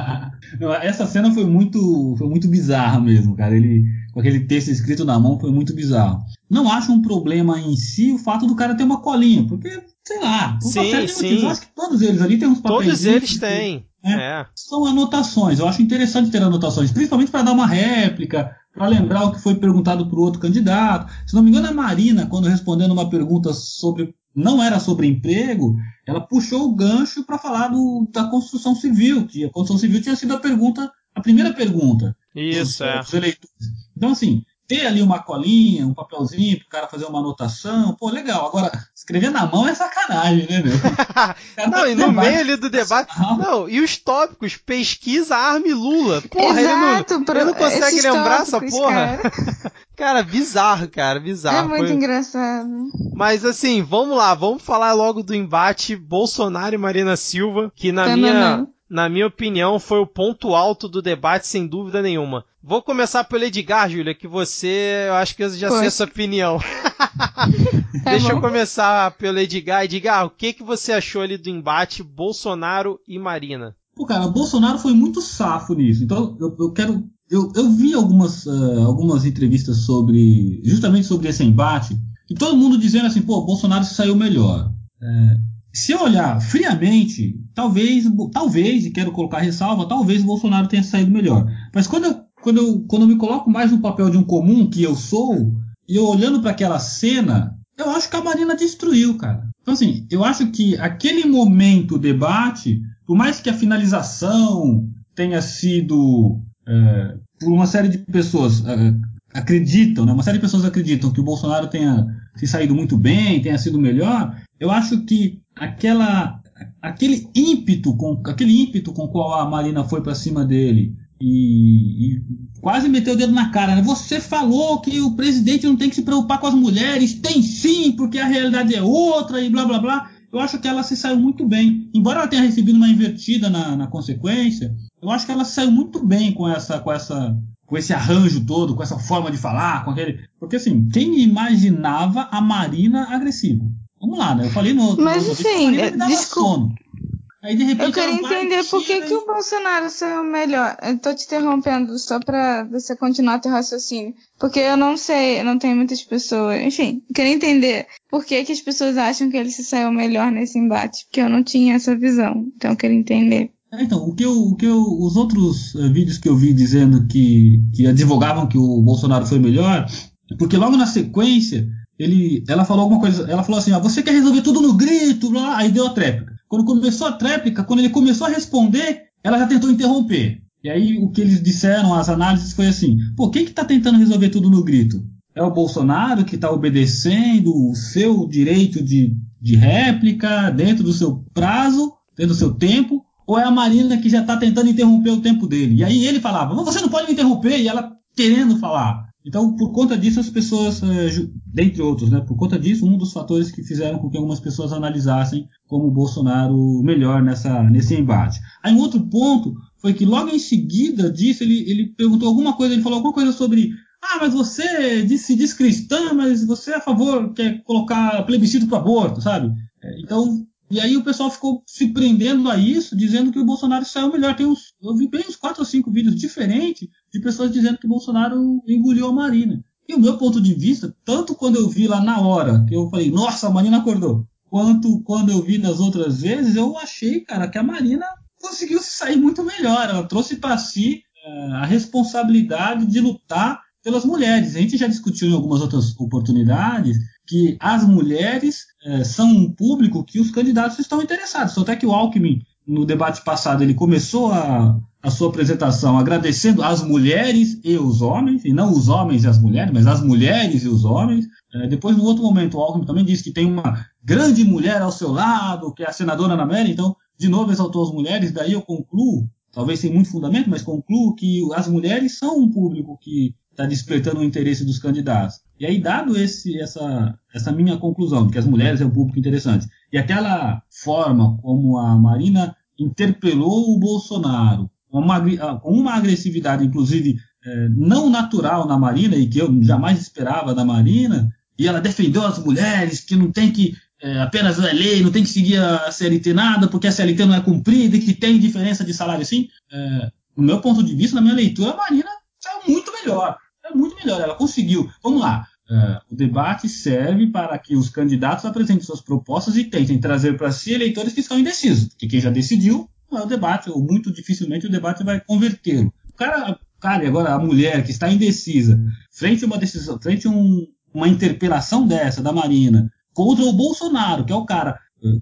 *laughs* Essa cena foi muito, foi muito bizarra mesmo, cara. Ele, com aquele texto escrito na mão, foi muito bizarro. Não acho um problema em si o fato do cara ter uma colinha, porque, sei lá, Sim, sim. motivos. Eu acho que todos eles ali têm uns papéis. Todos eles têm. É. São anotações. Eu acho interessante ter anotações, principalmente para dar uma réplica, para lembrar o que foi perguntado para o outro candidato. Se não me engano, a Marina, quando respondendo uma pergunta sobre. Não era sobre emprego, ela puxou o gancho para falar do, da construção civil, que a construção civil tinha sido a pergunta, a primeira pergunta Isso, dos, é. dos eleitores. Então, assim, ter ali uma colinha, um papelzinho para o cara fazer uma anotação, pô, legal. Agora, escrever na mão é sacanagem, né, meu? *laughs* Não, e no debate- meio ali do debate. Não, e os tópicos? Pesquisa, arma e Lula. Porra, Exato, ele não, pro- ele não consegue esses lembrar essa porra? cara. *laughs* Cara, bizarro, cara, É bizarro. muito Foi- engraçado. Mas assim, vamos lá, vamos falar logo do embate Bolsonaro e Marina Silva, que na minha, Tananã. Na minha opinião foi o ponto alto do debate, sem dúvida nenhuma. Vou começar pelo Edgar, Júlia, que você, eu acho que eu já sei Poxa. a sua opinião. *laughs* *laughs* Tá Deixa eu bom. começar pelo Edgar. Edgar, o que, que você achou ali do embate Bolsonaro e Marina? Pô, cara, o Bolsonaro foi muito safo nisso. Então, eu, eu quero. Eu, eu vi algumas, ah, algumas entrevistas sobre. justamente sobre esse embate, e todo mundo dizendo assim, pô, Bolsonaro se saiu melhor. É, se eu olhar friamente, talvez, talvez, e quero colocar ressalva, talvez o Bolsonaro tenha saído melhor. Mas quando eu, quando eu, quando eu me coloco mais no papel de um comum, que eu sou, e eu olhando para aquela cena, eu acho que a Marina destruiu, cara. Então, assim, eu acho que aquele momento debate, por mais que a finalização tenha sido é, por uma série de pessoas é, acreditam, né? uma série de pessoas acreditam que o Bolsonaro tenha se saído muito bem, tenha sido melhor, eu acho que aquela aquele ímpeto com aquele ímpeto com qual a Marina foi para cima dele e, e quase meteu o dedo na cara, né? Você falou que o presidente não tem que se preocupar com as mulheres, tem sim, porque a realidade é outra e blá blá blá. Eu acho que ela se saiu muito bem, embora ela tenha recebido uma invertida na, na consequência. Eu acho que ela se saiu muito bem com essa com essa com esse arranjo todo, com essa forma de falar, com aquele. Porque assim, quem imaginava a Marina agressiva? Vamos lá, né? Eu falei no outro. Mas, no assim, desculpa. sono. Aí de repente. Eu queria entender por que, que o Bolsonaro saiu melhor. Eu tô te interrompendo só pra você continuar teu raciocínio. Porque eu não sei, eu não tenho muitas pessoas. Enfim, eu queria entender por que, que as pessoas acham que ele se saiu melhor nesse embate. Porque eu não tinha essa visão. Então eu queria entender. É, Então, o que eu, o que eu, os outros eh, vídeos que eu vi dizendo que, que advogavam que o Bolsonaro foi melhor, porque logo na sequência ele, ela falou alguma coisa, ela falou assim, ó, você quer resolver tudo no grito, blá, aí deu a tréplica. Quando começou a tréplica, quando ele começou a responder, ela já tentou interromper. E aí o que eles disseram, as análises foi assim, pô, quem que tá tentando resolver tudo no grito? é o Bolsonaro que está obedecendo o seu direito de, de réplica dentro do seu prazo, dentro do seu tempo, ou é a Marina que já está tentando interromper o tempo dele? E aí ele falava, você não pode me interromper, e ela querendo falar. Então, por conta disso, as pessoas, eh, dentre outros, né, por conta disso, um dos fatores que fizeram com que algumas pessoas analisassem como o Bolsonaro melhor nessa, nesse embate. Aí, um outro ponto foi que logo em seguida disso, ele, ele perguntou alguma coisa, ele falou alguma coisa sobre ah, mas você se diz cristã, mas você é a favor, quer colocar plebiscito para aborto, sabe? É, então, e aí o pessoal ficou se prendendo a isso, dizendo que o Bolsonaro saiu melhor. Tem uns, eu vi bem uns quatro ou cinco vídeos diferentes de pessoas dizendo que o Bolsonaro engoliu a Marina. E o meu ponto de vista, tanto quando eu vi lá na hora, que eu falei, nossa, a Marina acordou, quanto quando eu vi nas outras vezes, eu achei, cara, que a Marina conseguiu se sair muito melhor. Ela trouxe para si uh, a responsabilidade de lutar pelas mulheres. A gente já discutiu em algumas outras oportunidades que as mulheres é, são um público que os candidatos estão interessados. Até que o Alckmin, no debate passado, ele começou a, a sua apresentação agradecendo as mulheres e os homens, e não os homens e as mulheres, mas as mulheres e os homens. É, depois, no outro momento, o Alckmin também disse que tem uma grande mulher ao seu lado, que é a senadora Ana Amélia, então, de novo, exaltou as mulheres, daí eu concluo, talvez sem muito fundamento, mas concluo que as mulheres são um público que está despertando o interesse dos candidatos. E aí, dado esse, essa, essa minha conclusão, que as mulheres é um público interessante, e aquela forma como a Marina interpelou o Bolsonaro, com uma, com uma agressividade, inclusive, é, não natural na Marina, e que eu jamais esperava da Marina, e ela defendeu as mulheres, que não tem que é, apenas é lei, não tem que seguir a CLT nada, porque a CLT não é cumprida e que tem diferença de salário sim. É, no meu ponto de vista, na minha leitura, a Marina saiu muito melhor é muito melhor. Ela conseguiu. Vamos lá. Uh, o debate serve para que os candidatos apresentem suas propostas e tentem trazer para si eleitores que estão indecisos. Porque quem já decidiu não é o debate, ou muito dificilmente o debate vai convertê-lo. O cara, cara, agora a mulher que está indecisa, frente a uma decisão, frente a um, uma interpelação dessa da Marina contra o Bolsonaro, que é o cara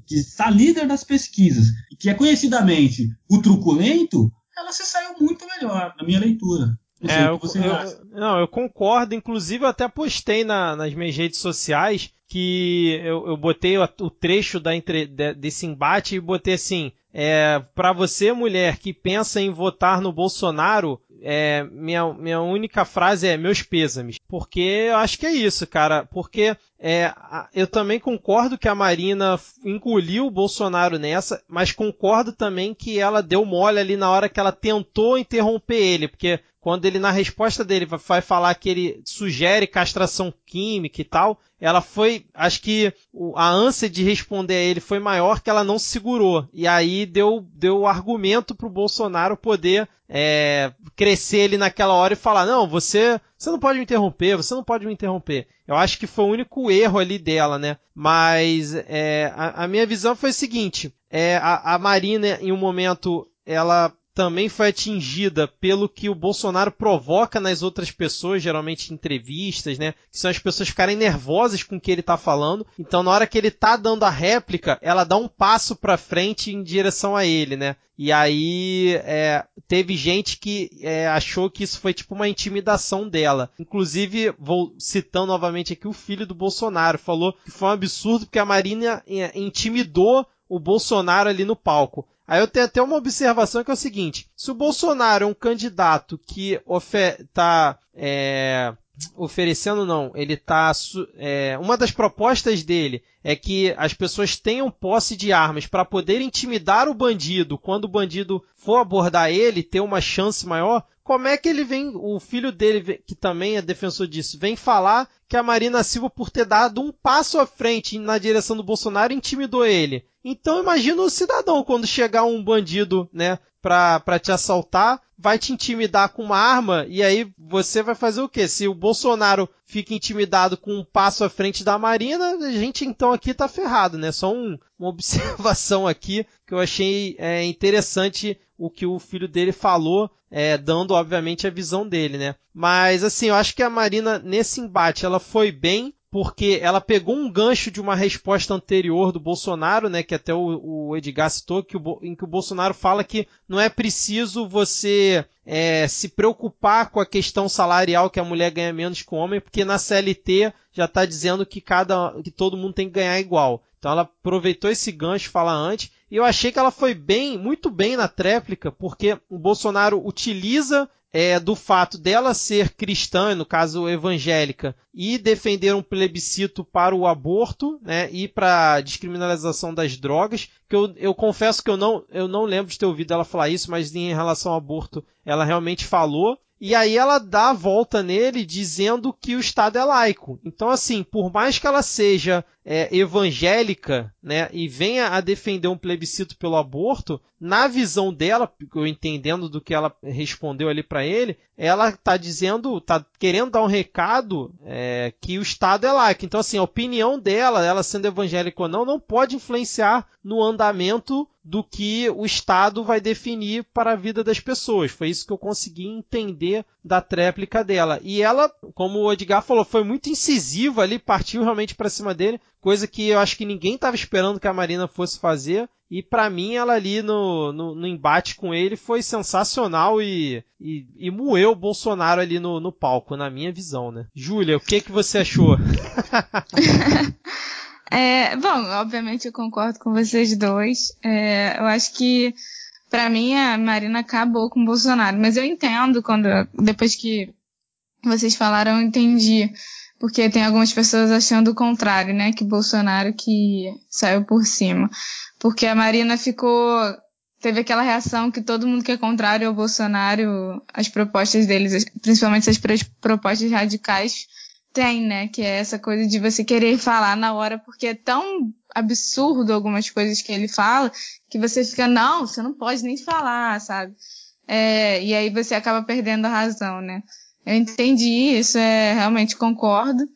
que está líder das pesquisas e que é conhecidamente o truculento, ela se saiu muito melhor, na minha leitura. É, eu, eu, não, eu concordo. Inclusive, eu até postei na, nas minhas redes sociais que eu, eu botei o, o trecho da entre, de, desse embate e botei assim: é, para você, mulher que pensa em votar no Bolsonaro, é, minha, minha única frase é meus pêsames. Porque eu acho que é isso, cara. Porque é, eu também concordo que a Marina engoliu o Bolsonaro nessa, mas concordo também que ela deu mole ali na hora que ela tentou interromper ele. Porque quando ele, na resposta dele, vai falar que ele sugere castração química e tal, ela foi, acho que a ânsia de responder a ele foi maior que ela não segurou. E aí deu, deu argumento pro Bolsonaro poder é, crescer ele naquela hora e falar, não, você, você não pode me interromper, você não pode me interromper. Eu acho que foi o único erro ali dela, né? Mas é, a, a, minha visão foi o seguinte, é, a, a Marina, em um momento, ela também foi atingida pelo que o Bolsonaro provoca nas outras pessoas, geralmente em entrevistas, né? Que são as pessoas ficarem nervosas com o que ele tá falando. Então, na hora que ele tá dando a réplica, ela dá um passo para frente em direção a ele, né? E aí é, teve gente que é, achou que isso foi tipo uma intimidação dela. Inclusive, vou citando novamente aqui o filho do Bolsonaro, falou que foi um absurdo porque a Marina é, intimidou o Bolsonaro ali no palco. Aí eu tenho até uma observação que é o seguinte: se o Bolsonaro é um candidato que está é, oferecendo, não, ele está. É, uma das propostas dele é que as pessoas tenham posse de armas para poder intimidar o bandido quando o bandido for abordar ele, ter uma chance maior. Como é que ele vem, o filho dele, que também é defensor disso, vem falar que a Marina Silva, por ter dado um passo à frente na direção do Bolsonaro, intimidou ele? Então imagina o cidadão quando chegar um bandido, né, pra te assaltar, vai te intimidar com uma arma e aí você vai fazer o quê? Se o Bolsonaro fica intimidado com um passo à frente da Marina, a gente então aqui tá ferrado, né? Só um, uma *laughs* observação aqui que eu achei é, interessante o que o filho dele falou, é, dando obviamente a visão dele, né? Mas assim, eu acho que a Marina nesse embate ela foi bem, porque ela pegou um gancho de uma resposta anterior do Bolsonaro, né, que até o, o Edgar citou, que o, em que o Bolsonaro fala que não é preciso você é, se preocupar com a questão salarial que a mulher ganha menos que o homem, porque na CLT já está dizendo que cada que todo mundo tem que ganhar igual. Então ela aproveitou esse gancho falar antes e eu achei que ela foi bem, muito bem na tréplica, porque o Bolsonaro utiliza é, do fato dela ser cristã, no caso evangélica, e defender um plebiscito para o aborto, né, e para a descriminalização das drogas, que eu, eu confesso que eu não, eu não lembro de ter ouvido ela falar isso, mas em relação ao aborto ela realmente falou, e aí ela dá a volta nele dizendo que o Estado é laico. Então, assim, por mais que ela seja é, evangélica, né, e venha a defender um plebiscito pelo aborto, na visão dela, eu entendendo do que ela respondeu ali para ele, ela está dizendo, está querendo dar um recado é, que o Estado é laico. Então, assim, a opinião dela, ela sendo evangélica ou não, não pode influenciar no andamento do que o Estado vai definir para a vida das pessoas. Foi isso que eu consegui entender da tréplica dela. E ela, como o Edgar falou, foi muito incisiva ali, partiu realmente para cima dele, coisa que eu acho que ninguém estava esperando que a Marina fosse fazer. E para mim, ela ali no, no, no, embate com ele foi sensacional e, e, e moeu o Bolsonaro ali no, no palco, na minha visão, né? Júlia, o que, que você achou? *laughs* É, bom, obviamente eu concordo com vocês dois. É, eu acho que, para mim, a Marina acabou com o Bolsonaro. Mas eu entendo quando, depois que vocês falaram, eu entendi. Porque tem algumas pessoas achando o contrário, né? Que Bolsonaro que saiu por cima. Porque a Marina ficou, teve aquela reação que todo mundo que é contrário ao Bolsonaro, as propostas deles, principalmente essas propostas radicais, tem, né? Que é essa coisa de você querer falar na hora, porque é tão absurdo algumas coisas que ele fala, que você fica, não, você não pode nem falar, sabe? É, e aí você acaba perdendo a razão, né? Eu entendi isso, é, realmente concordo.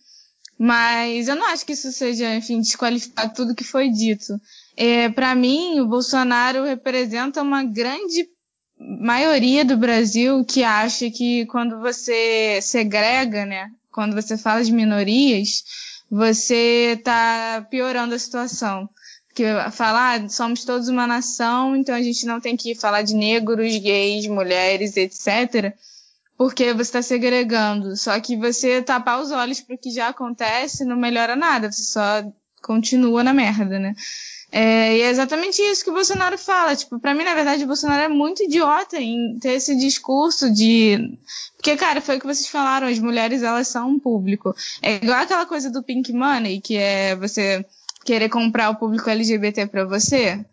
Mas eu não acho que isso seja, enfim, desqualificar tudo que foi dito. É, para mim, o Bolsonaro representa uma grande maioria do Brasil que acha que quando você segrega, né, quando você fala de minorias, você está piorando a situação. Porque falar, ah, somos todos uma nação, então a gente não tem que falar de negros, gays, mulheres, etc. Porque você está segregando. Só que você tapar os olhos para o que já acontece não melhora nada, você só continua na merda, né? É, e é exatamente isso que o Bolsonaro fala. Tipo, pra mim, na verdade, o Bolsonaro é muito idiota em ter esse discurso de. Porque, cara, foi o que vocês falaram, as mulheres, elas são um público. É igual aquela coisa do Pink Money, que é você querer comprar o público LGBT pra você.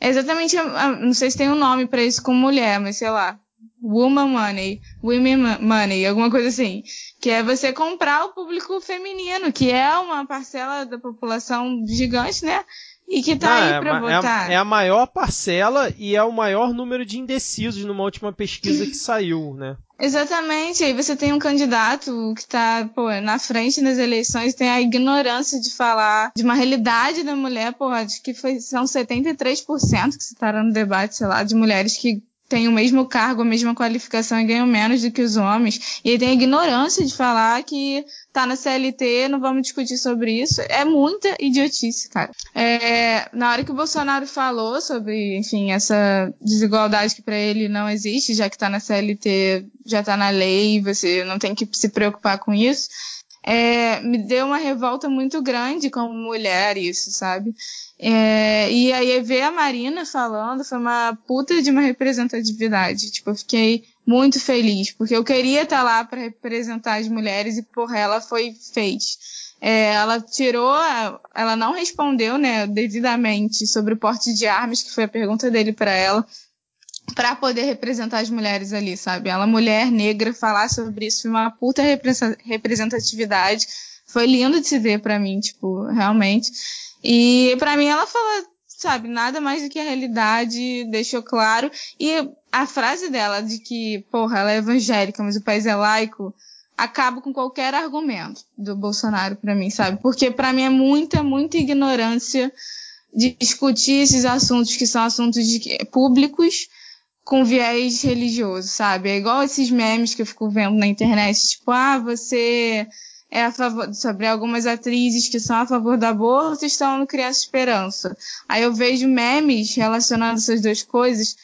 É exatamente, não sei se tem um nome para isso com mulher, mas sei lá. Woman Money, Women Money, alguma coisa assim. Que é você comprar o público feminino, que é uma parcela da população gigante, né? E que tá aí é pra é, votar. É a, é a, maior parcela e é o maior número de indecisos numa última pesquisa que saiu, né? Exatamente. Aí você tem um candidato que tá, pô, na frente nas eleições, tem a ignorância de falar de uma realidade da mulher, pô, acho que foi, são 73% que citaram no debate, sei lá, de mulheres que têm o mesmo cargo, a mesma qualificação e ganham menos do que os homens. E tem a ignorância de falar que tá na CLT, não vamos discutir sobre isso. É muita idiotice, cara. É, na hora que o Bolsonaro falou sobre, enfim, essa desigualdade que para ele não existe, já que tá na CLT, já tá na lei, você não tem que se preocupar com isso. É, me deu uma revolta muito grande como mulher isso, sabe? É, e aí ver a Marina falando foi uma puta de uma representatividade. Tipo, eu fiquei muito feliz, porque eu queria estar lá para representar as mulheres e porra, ela foi fez. É, ela tirou, ela não respondeu, né, devidamente sobre o porte de armas, que foi a pergunta dele para ela, para poder representar as mulheres ali, sabe? Ela, mulher negra, falar sobre isso foi uma puta representatividade. Foi lindo de se ver para mim, tipo, realmente. E para mim ela fala, sabe, nada mais do que a realidade, deixou claro. E a frase dela de que, porra, ela é evangélica, mas o país é laico, acaba com qualquer argumento do Bolsonaro para mim, sabe? Porque para mim é muita, muita ignorância discutir esses assuntos que são assuntos de, públicos com viés religioso, sabe? É igual esses memes que eu fico vendo na internet, tipo, ah, você é a favor, sobre algumas atrizes que são a favor do aborto estão no Criança Esperança. Aí eu vejo memes relacionando essas duas coisas,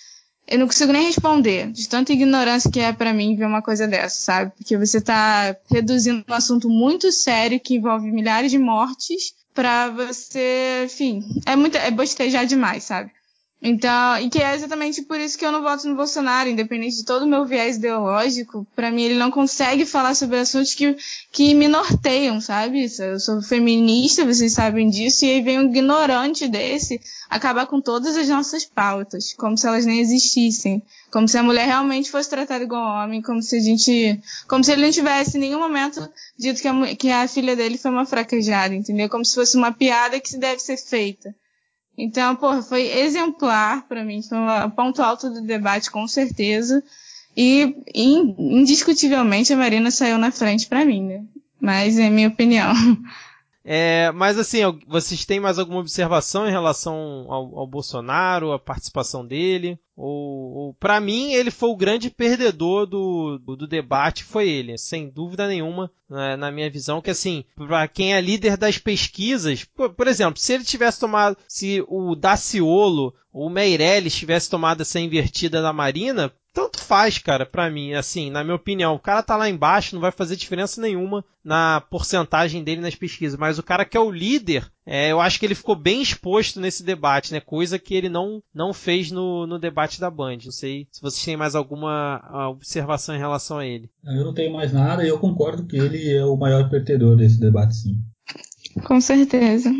eu não consigo nem responder, de tanta ignorância que é para mim ver uma coisa dessa, sabe? Porque você tá reduzindo um assunto muito sério que envolve milhares de mortes para você, enfim, é muito, é bostejar demais, sabe? Então, e que é exatamente por isso que eu não voto no Bolsonaro, independente de todo o meu viés ideológico, para mim ele não consegue falar sobre assuntos que, que me norteiam, sabe? Eu sou feminista, vocês sabem disso, e aí vem um ignorante desse acabar com todas as nossas pautas, como se elas nem existissem, como se a mulher realmente fosse tratada igual homem, como se a gente, como se ele não tivesse em nenhum momento dito que a, que a filha dele foi uma fraquejada, entendeu? Como se fosse uma piada que deve ser feita. Então, pô, foi exemplar para mim, foi um ponto alto do debate, com certeza. E indiscutivelmente a Marina saiu na frente para mim, né? Mas é minha opinião. *laughs* É, mas assim, vocês têm mais alguma observação em relação ao, ao Bolsonaro, a participação dele? Ou, ou para mim ele foi o grande perdedor do, do, debate, foi ele, sem dúvida nenhuma, né, na minha visão, que assim, para quem é líder das pesquisas, por, por, exemplo, se ele tivesse tomado, se o Daciolo ou o Meirelles tivesse tomado essa invertida da Marina, tanto faz, cara, para mim, assim, na minha opinião. O cara tá lá embaixo, não vai fazer diferença nenhuma na porcentagem dele nas pesquisas, mas o cara que é o líder, é, eu acho que ele ficou bem exposto nesse debate, né? Coisa que ele não, não fez no, no debate da Band. Não sei se vocês têm mais alguma observação em relação a ele. Eu não tenho mais nada e eu concordo que ele é o maior perdedor desse debate, sim. Com certeza.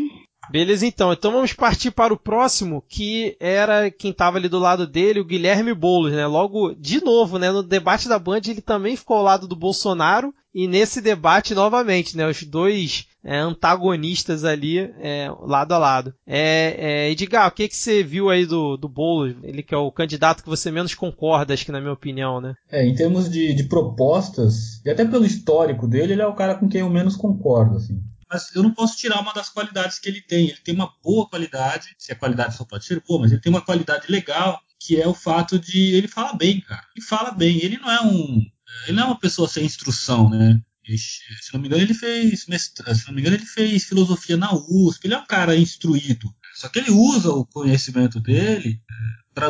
Beleza, então. Então vamos partir para o próximo, que era quem estava ali do lado dele, o Guilherme Boulos, né? Logo, de novo, né? No debate da Band, ele também ficou ao lado do Bolsonaro. E nesse debate, novamente, né? Os dois é, antagonistas ali, é, lado a lado. É, é, Edgar, o que, que você viu aí do, do Boulos? Ele que é o candidato que você menos concorda, acho que na minha opinião, né? É, em termos de, de propostas, e até pelo histórico dele, ele é o cara com quem eu menos concordo, assim mas eu não posso tirar uma das qualidades que ele tem. Ele tem uma boa qualidade, se a qualidade só pode ser boa, mas ele tem uma qualidade legal, que é o fato de ele falar bem, cara. Ele fala bem. Ele não é um, ele não é uma pessoa sem instrução, né? Se não me engano, ele fez se não me engano, ele fez filosofia na USP. Ele é um cara instruído. Só que ele usa o conhecimento dele é, para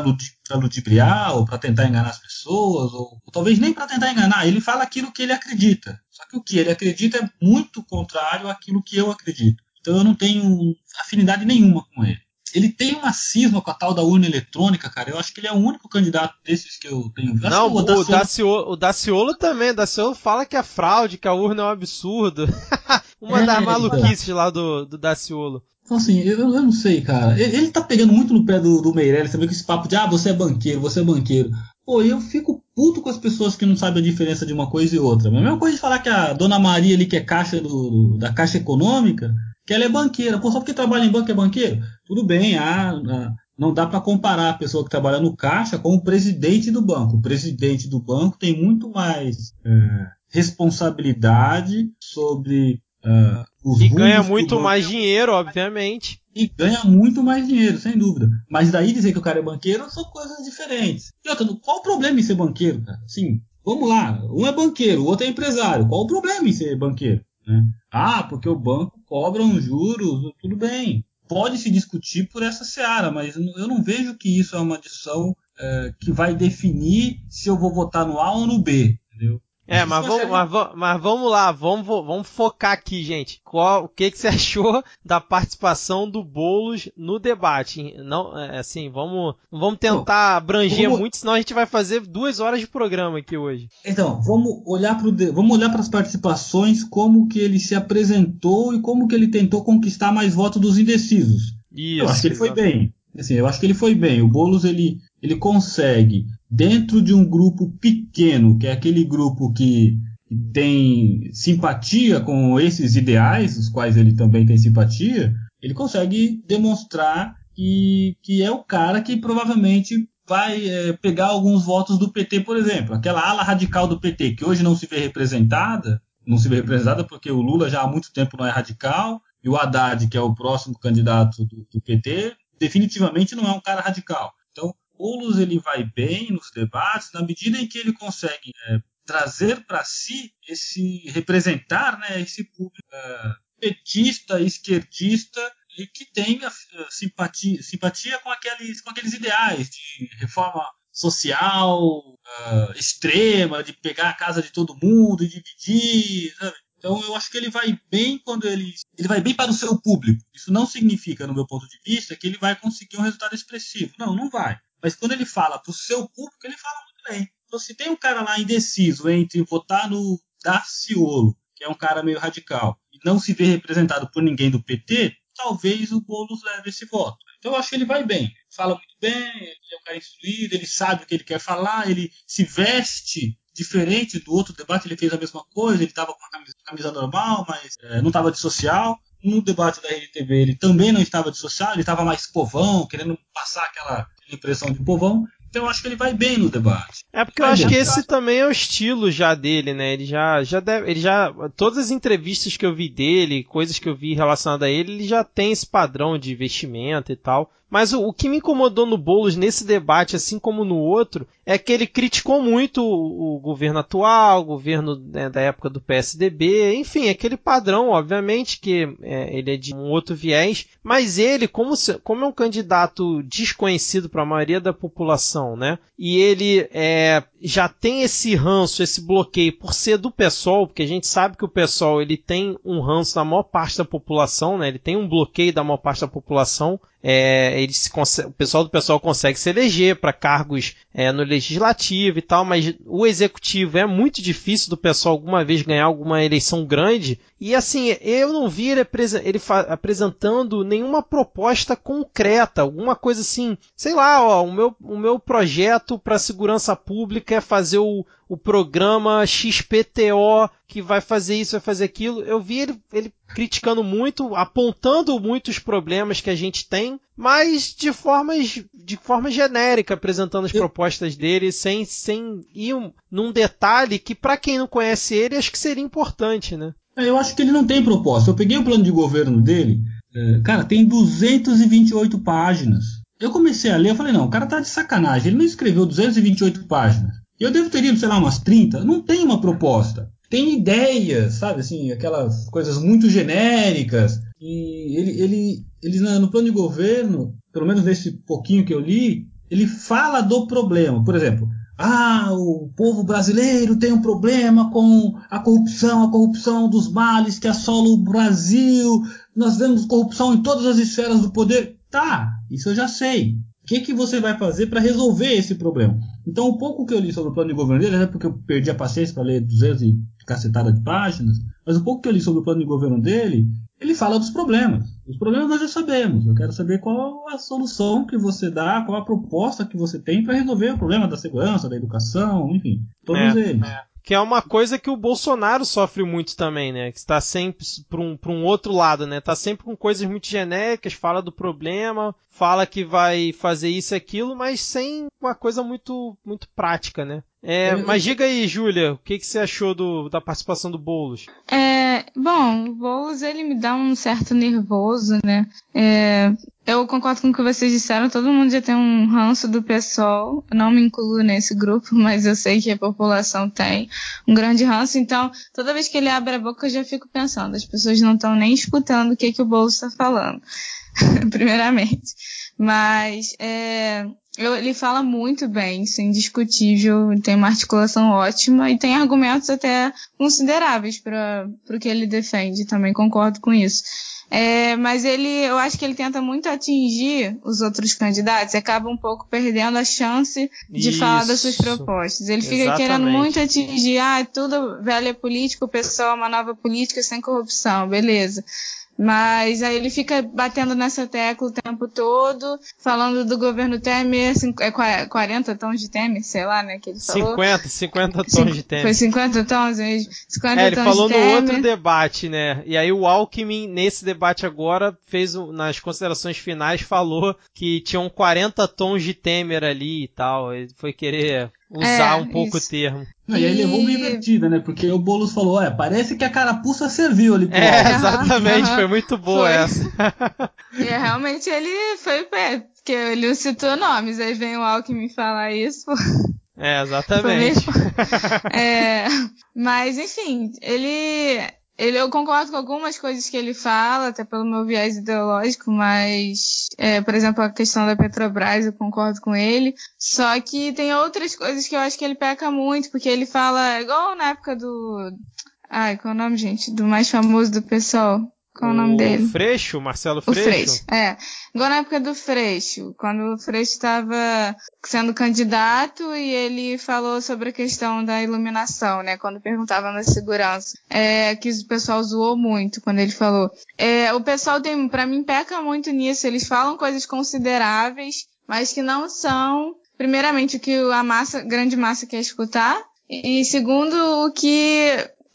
ludibriar ou para tentar enganar as pessoas, ou, ou talvez nem para tentar enganar. Ele fala aquilo que ele acredita. Só que o que ele acredita é muito contrário àquilo que eu acredito. Então eu não tenho afinidade nenhuma com ele. Ele tem uma cisma com a tal da urna eletrônica, cara. Eu acho que ele é o único candidato desses que eu tenho visto. Não, o, Daciolo... Daciolo, o Daciolo também. O Daciolo fala que é fraude, que a urna é um absurdo. *laughs* uma é, das maluquices lá do, do Daciolo. Então, assim, eu, eu não sei, cara. Ele, ele tá pegando muito no pé do, do Meirelles também com esse papo de, ah, você é banqueiro, você é banqueiro. Pô, eu fico puto com as pessoas que não sabem a diferença de uma coisa e outra. A mesma coisa de falar que a Dona Maria ali, que é caixa do, da Caixa Econômica, que ela é banqueira. Pô, só porque trabalha em banco é banqueiro? Tudo bem, ah, ah não dá para comparar a pessoa que trabalha no caixa com o presidente do banco. O presidente do banco tem muito mais é, responsabilidade sobre uh, e ganha muito mais dinheiro, obviamente. E ganha muito mais dinheiro, sem dúvida. Mas daí dizer que o cara é banqueiro são coisas diferentes. E outra, qual o problema em ser banqueiro, cara? Sim, vamos lá. Um é banqueiro, o outro é empresário. Qual o problema em ser banqueiro? Né? Ah, porque o banco cobra uns juros, tudo bem. Pode se discutir por essa seara, mas eu não vejo que isso é uma discussão é, que vai definir se eu vou votar no A ou no B. Entendeu? É, mas vamos, mas, mas, vamos lá, vamos, vamos focar aqui, gente. Qual, o que, que você *laughs* achou da participação do Boulos no debate? Não, é, assim, vamos, vamos tentar abranger vamos... muito, senão a gente vai fazer duas horas de programa aqui hoje. Então, vamos olhar para vamos olhar para as participações, como que ele se apresentou e como que ele tentou conquistar mais votos dos indecisos. Isso, eu acho que ele foi bem. Assim, eu acho que ele foi bem. O Boulos ele, ele consegue dentro de um grupo pequeno, que é aquele grupo que tem simpatia com esses ideais, os quais ele também tem simpatia, ele consegue demonstrar que, que é o cara que provavelmente vai é, pegar alguns votos do PT, por exemplo. Aquela ala radical do PT, que hoje não se vê representada, não se vê representada porque o Lula já há muito tempo não é radical, e o Haddad, que é o próximo candidato do, do PT, definitivamente não é um cara radical. Então, Boulos ele vai bem nos debates na medida em que ele consegue é, trazer para si esse representar, né, esse público uh, petista, esquerdista e que tenha uh, simpatia, simpatia com aqueles, com aqueles ideais de reforma social uh, extrema, de pegar a casa de todo mundo e dividir, sabe? Então eu acho que ele vai bem quando ele ele vai bem para o seu público. Isso não significa, no meu ponto de vista, que ele vai conseguir um resultado expressivo. Não, não vai. Mas quando ele fala para o seu público, ele fala muito bem. Então se tem um cara lá indeciso entre votar no Daciolo, que é um cara meio radical, e não se vê representado por ninguém do PT, talvez o Boulos leve esse voto. Então eu acho que ele vai bem. Fala muito bem, ele é um cara instruído, ele sabe o que ele quer falar, ele se veste diferente do outro debate, ele fez a mesma coisa, ele estava com a camisa, camisa, normal, mas é, não estava de social. No debate da RTV ele também não estava de social, ele estava mais povão, querendo passar aquela impressão de povão. Então eu acho que ele vai bem no debate. É porque eu acho que esse também é o estilo já dele, né? Ele já, já deve, ele já, todas as entrevistas que eu vi dele, coisas que eu vi relacionadas a ele, ele já tem esse padrão de vestimenta e tal. Mas o, o, que me incomodou no Boulos nesse debate, assim como no outro, é que ele criticou muito o, o governo atual, o governo né, da época do PSDB, enfim, aquele padrão, obviamente, que é, ele é de um outro viés, mas ele, como, como é um candidato desconhecido para a maioria da população, né? E ele é, já tem esse ranço, esse bloqueio por ser do PSOL, porque a gente sabe que o PSOL ele tem um ranço da maior parte da população, né? Ele tem um bloqueio da maior parte da população é, o pessoal do pessoal consegue se eleger para cargos é, no legislativo e tal, mas o executivo é muito difícil do pessoal alguma vez ganhar alguma eleição grande. E assim, eu não vi ele, ele apresentando nenhuma proposta concreta, alguma coisa assim, sei lá, ó, o meu, o meu projeto para segurança pública é fazer o, o programa XPTO que vai fazer isso, vai fazer aquilo. Eu vi ele, ele criticando muito, apontando muitos problemas que a gente tem, mas de formas de forma genérica, apresentando as propostas dele, sem, sem ir um, num detalhe que para quem não conhece ele, acho que seria importante, né? É, eu acho que ele não tem proposta. Eu peguei o plano de governo dele, é, cara, tem 228 páginas. Eu comecei a ler, eu falei, não, o cara tá de sacanagem, ele não escreveu 228 páginas. Eu devo ter ido, sei lá, umas 30. Não tem uma proposta. Tem ideias, sabe? Assim, aquelas coisas muito genéricas. E ele, ele, ele no plano de governo, pelo menos nesse pouquinho que eu li, ele fala do problema. Por exemplo, ah, o povo brasileiro tem um problema com a corrupção, a corrupção dos males que assola o Brasil. Nós vemos corrupção em todas as esferas do poder. Tá, isso eu já sei que, que você vai fazer para resolver esse problema? Então, o pouco que eu li sobre o plano de governo dele, é porque eu perdi a paciência para ler 200 e cacetada de páginas, mas o pouco que eu li sobre o plano de governo dele, ele fala dos problemas. Os problemas nós já sabemos. Eu quero saber qual a solução que você dá, qual a proposta que você tem para resolver o problema da segurança, da educação, enfim, todos é, eles. É. Que é uma coisa que o Bolsonaro sofre muito também, né? Que está sempre para um, um outro lado, né? Está sempre com coisas muito genéricas, fala do problema, fala que vai fazer isso e aquilo, mas sem uma coisa muito, muito prática, né? É, mas diga aí, Júlia, o que, que você achou do, da participação do Boulos? É, bom, o Boulos ele me dá um certo nervoso, né? É, eu concordo com o que vocês disseram, todo mundo já tem um ranço do PSOL, eu não me incluo nesse grupo, *laughs* mas eu sei que a população tem um grande ranço, então toda vez que ele abre a boca eu já fico pensando, as pessoas não estão nem escutando o que, que o Boulos está falando, *laughs* primeiramente. Mas é, ele fala muito bem, isso é indiscutível, tem uma articulação ótima e tem argumentos até consideráveis para o que ele defende, também concordo com isso. É, mas ele, eu acho que ele tenta muito atingir os outros candidatos e acaba um pouco perdendo a chance de Isso. falar das suas propostas. Ele fica Exatamente. querendo muito atingir, ah, tudo velho é político, o pessoal é uma nova política sem corrupção, beleza. Mas aí ele fica batendo nessa tecla o tempo todo, falando do governo Temer, é 40 tons de Temer, sei lá, né, que ele falou. 50, 50 tons de Temer. Foi 50 tons mesmo? 50 é, ele falou no outro debate, né, e aí o Alckmin, nesse debate agora, fez, nas considerações finais, falou que tinham 40 tons de Temer ali e tal, ele foi querer usar é, um pouco isso. o termo. Não, e aí levou uma invertida, né? Porque o Boulos falou, é, parece que a carapuça serviu ali pro É, exatamente, foi muito boa foi. essa. e realmente ele foi, porque ele citou nomes, aí vem o Alckmin falar isso. É, exatamente. *laughs* é, mas, enfim, ele ele, eu concordo com algumas coisas que ele fala, até pelo meu viés ideológico, mas, é, por exemplo, a questão da Petrobras, eu concordo com ele. Só que tem outras coisas que eu acho que ele peca muito, porque ele fala, igual na época do. Ai, qual é o nome, gente? Do mais famoso do pessoal. Qual o, o nome dele? Freixo, Marcelo Freixo. O Freixo, é. Igual na época do Freixo, quando o Freixo estava sendo candidato e ele falou sobre a questão da iluminação, né? Quando perguntava na segurança. É, que o pessoal zoou muito quando ele falou. É, o pessoal tem, para mim, peca muito nisso. Eles falam coisas consideráveis, mas que não são, primeiramente, o que a massa, grande massa quer escutar. E segundo, o que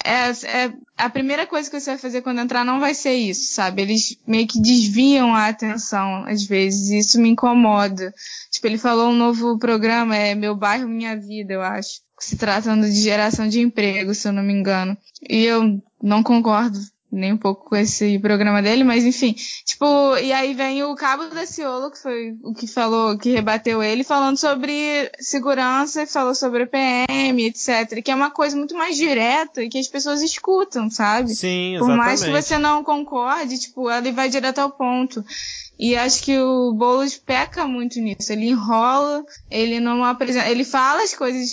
é, é, a primeira coisa que você vai fazer quando entrar não vai ser isso, sabe? Eles meio que desviam a atenção, às vezes, e isso me incomoda. Tipo, ele falou um novo programa, é Meu Bairro Minha Vida, eu acho. Se tratando de geração de emprego, se eu não me engano. E eu não concordo nem um pouco com esse programa dele, mas enfim, tipo, e aí vem o Cabo da Ciolo, que foi o que falou, que rebateu ele, falando sobre segurança, falou sobre PM, etc, que é uma coisa muito mais direta e que as pessoas escutam, sabe? Sim, exatamente. Por mais que você não concorde, tipo, ele vai direto ao ponto. E acho que o Boulos peca muito nisso. Ele enrola, ele não apresenta, ele fala as coisas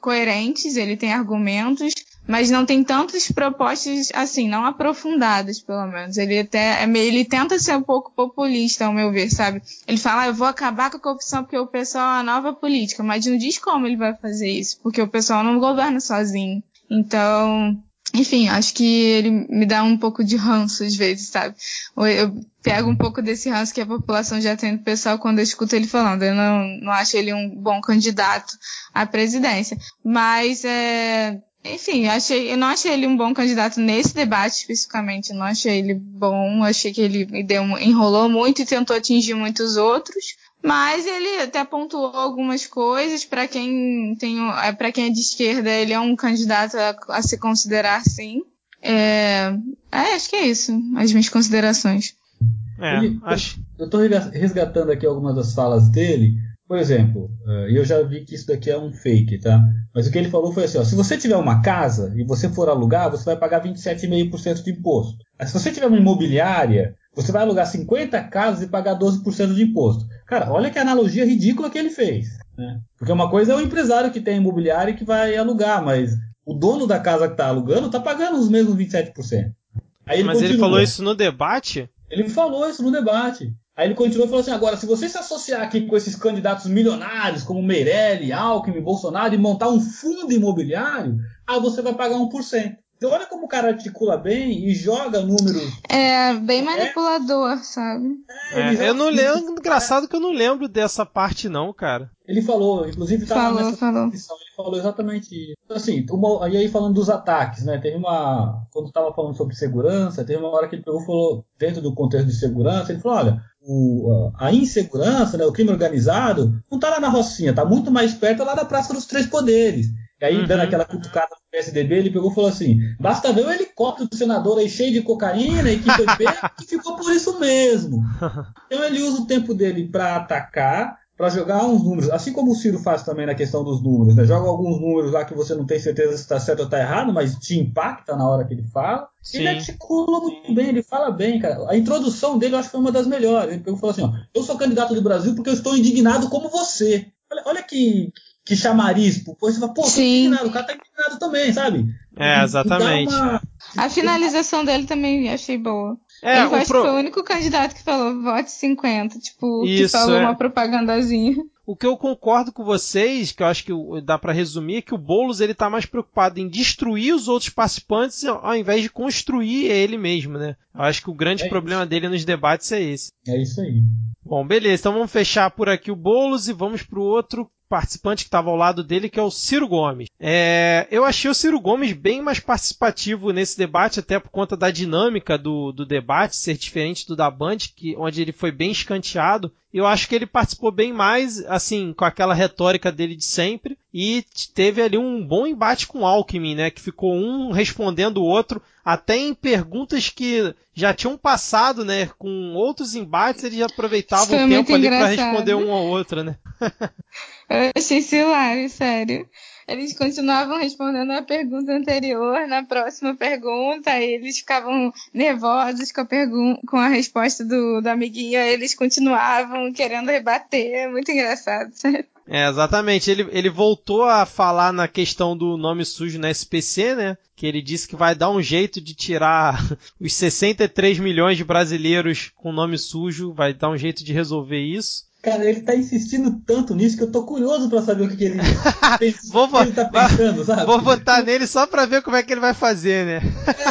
coerentes, ele tem argumentos, mas não tem tantas propostas assim, não aprofundadas, pelo menos. Ele até é ele tenta ser um pouco populista, ao meu ver, sabe? Ele fala, ah, eu vou acabar com a corrupção porque o pessoal é a nova política, mas não diz como ele vai fazer isso, porque o pessoal não governa sozinho. Então, enfim, acho que ele me dá um pouco de ranço às vezes, sabe? Eu pego um pouco desse ranço que a população já tem do pessoal quando eu escuto ele falando. Eu não, não acho ele um bom candidato à presidência. Mas, é, enfim, eu, achei, eu não achei ele um bom candidato nesse debate especificamente. Eu não achei ele bom. Achei que ele deu, enrolou muito e tentou atingir muitos outros. Mas ele até pontuou algumas coisas. Para quem tem, é, para quem é de esquerda, ele é um candidato a, a se considerar sim. É, é, acho que é isso. As minhas considerações. É, ele, acho. Eu estou resgatando aqui algumas das falas dele. Por exemplo, eh, e eu já vi que isso daqui é um fake, tá? Mas o que ele falou foi assim: ó, se você tiver uma casa e você for alugar, você vai pagar 27,5% de imposto. Mas se você tiver uma imobiliária, você vai alugar 50 casas e pagar 12% de imposto. Cara, olha que analogia ridícula que ele fez. Né? Porque uma coisa é o empresário que tem imobiliária e que vai alugar, mas o dono da casa que está alugando está pagando os mesmos 27%. Aí ele mas continua. ele falou isso no debate? Ele falou isso no debate. Aí ele continuou e falou assim: agora, se você se associar aqui com esses candidatos milionários, como Meirelli, Alckmin, Bolsonaro, e montar um fundo imobiliário, aí você vai pagar 1%. Então, olha como o cara articula bem e joga números. É, bem manipulador, é. sabe? É, é, eu não lembro. Engraçado que eu não lembro dessa parte, não, cara. Ele falou, inclusive estava falou, nessa falou. Edição, ele falou exatamente isso. Assim, uma, e aí falando dos ataques, né? Teve uma. Quando estava falando sobre segurança, teve uma hora que ele pegou falou, dentro do contexto de segurança, ele falou: olha, o, a insegurança, né, o crime organizado, não está lá na Rocinha, está muito mais perto lá da Praça dos Três Poderes. E aí, uhum. dando aquela cutucada no PSDB, ele pegou e falou assim: basta ver o helicóptero do senador aí cheio de cocaína e que foi *laughs* pego, que ficou por isso mesmo. *laughs* Então ele usa o tempo dele para atacar, para jogar uns números, assim como o Ciro faz também na questão dos números, né? Joga alguns números lá que você não tem certeza se está certo ou está errado, mas te impacta na hora que ele fala. Sim. Ele articula muito bem, ele fala bem, cara. A introdução dele eu acho que foi uma das melhores. Ele falou assim: ó, eu sou candidato do Brasil porque eu estou indignado como você. Olha, olha que, que chamariz, pô. Você fala, pô, tô indignado, o cara tá indignado também, sabe? É, exatamente. Uma... A finalização dele também achei boa. É, eu acho pro... que foi o único candidato que falou vote 50, tipo, Isso, que falou é. uma propagandazinha. O que eu concordo com vocês, que eu acho que dá para resumir, é que o Boulos ele tá mais preocupado em destruir os outros participantes ao invés de construir ele mesmo, né? Eu acho que o grande é problema isso. dele nos debates é esse. É isso aí. Bom, beleza. Então vamos fechar por aqui o Boulos e vamos pro outro participante que estava ao lado dele, que é o Ciro Gomes. É, eu achei o Ciro Gomes bem mais participativo nesse debate, até por conta da dinâmica do, do debate ser diferente do da Band, que, onde ele foi bem escanteado. Eu acho que ele participou bem mais, assim, com aquela retórica dele de sempre. E teve ali um bom embate com o Alckmin, né? Que ficou um respondendo o outro, até em perguntas que já tinham passado, né? Com outros embates, ele já aproveitava o tempo ali para responder um ao outro, né? Eu achei hilário, sério. Eles continuavam respondendo a pergunta anterior, na próxima pergunta, eles ficavam nervosos com a, com a resposta do, do amiguinho, eles continuavam querendo rebater, muito engraçado, sério. É, exatamente. Ele, ele voltou a falar na questão do nome sujo na SPC, né? Que ele disse que vai dar um jeito de tirar *laughs* os 63 milhões de brasileiros com nome sujo, vai dar um jeito de resolver isso. Cara, ele tá insistindo tanto nisso que eu tô curioso para saber o que, que ele, *laughs* pensa, vou, que ele tá pensando, sabe? Vou votar nele só pra ver como é que ele vai fazer, né?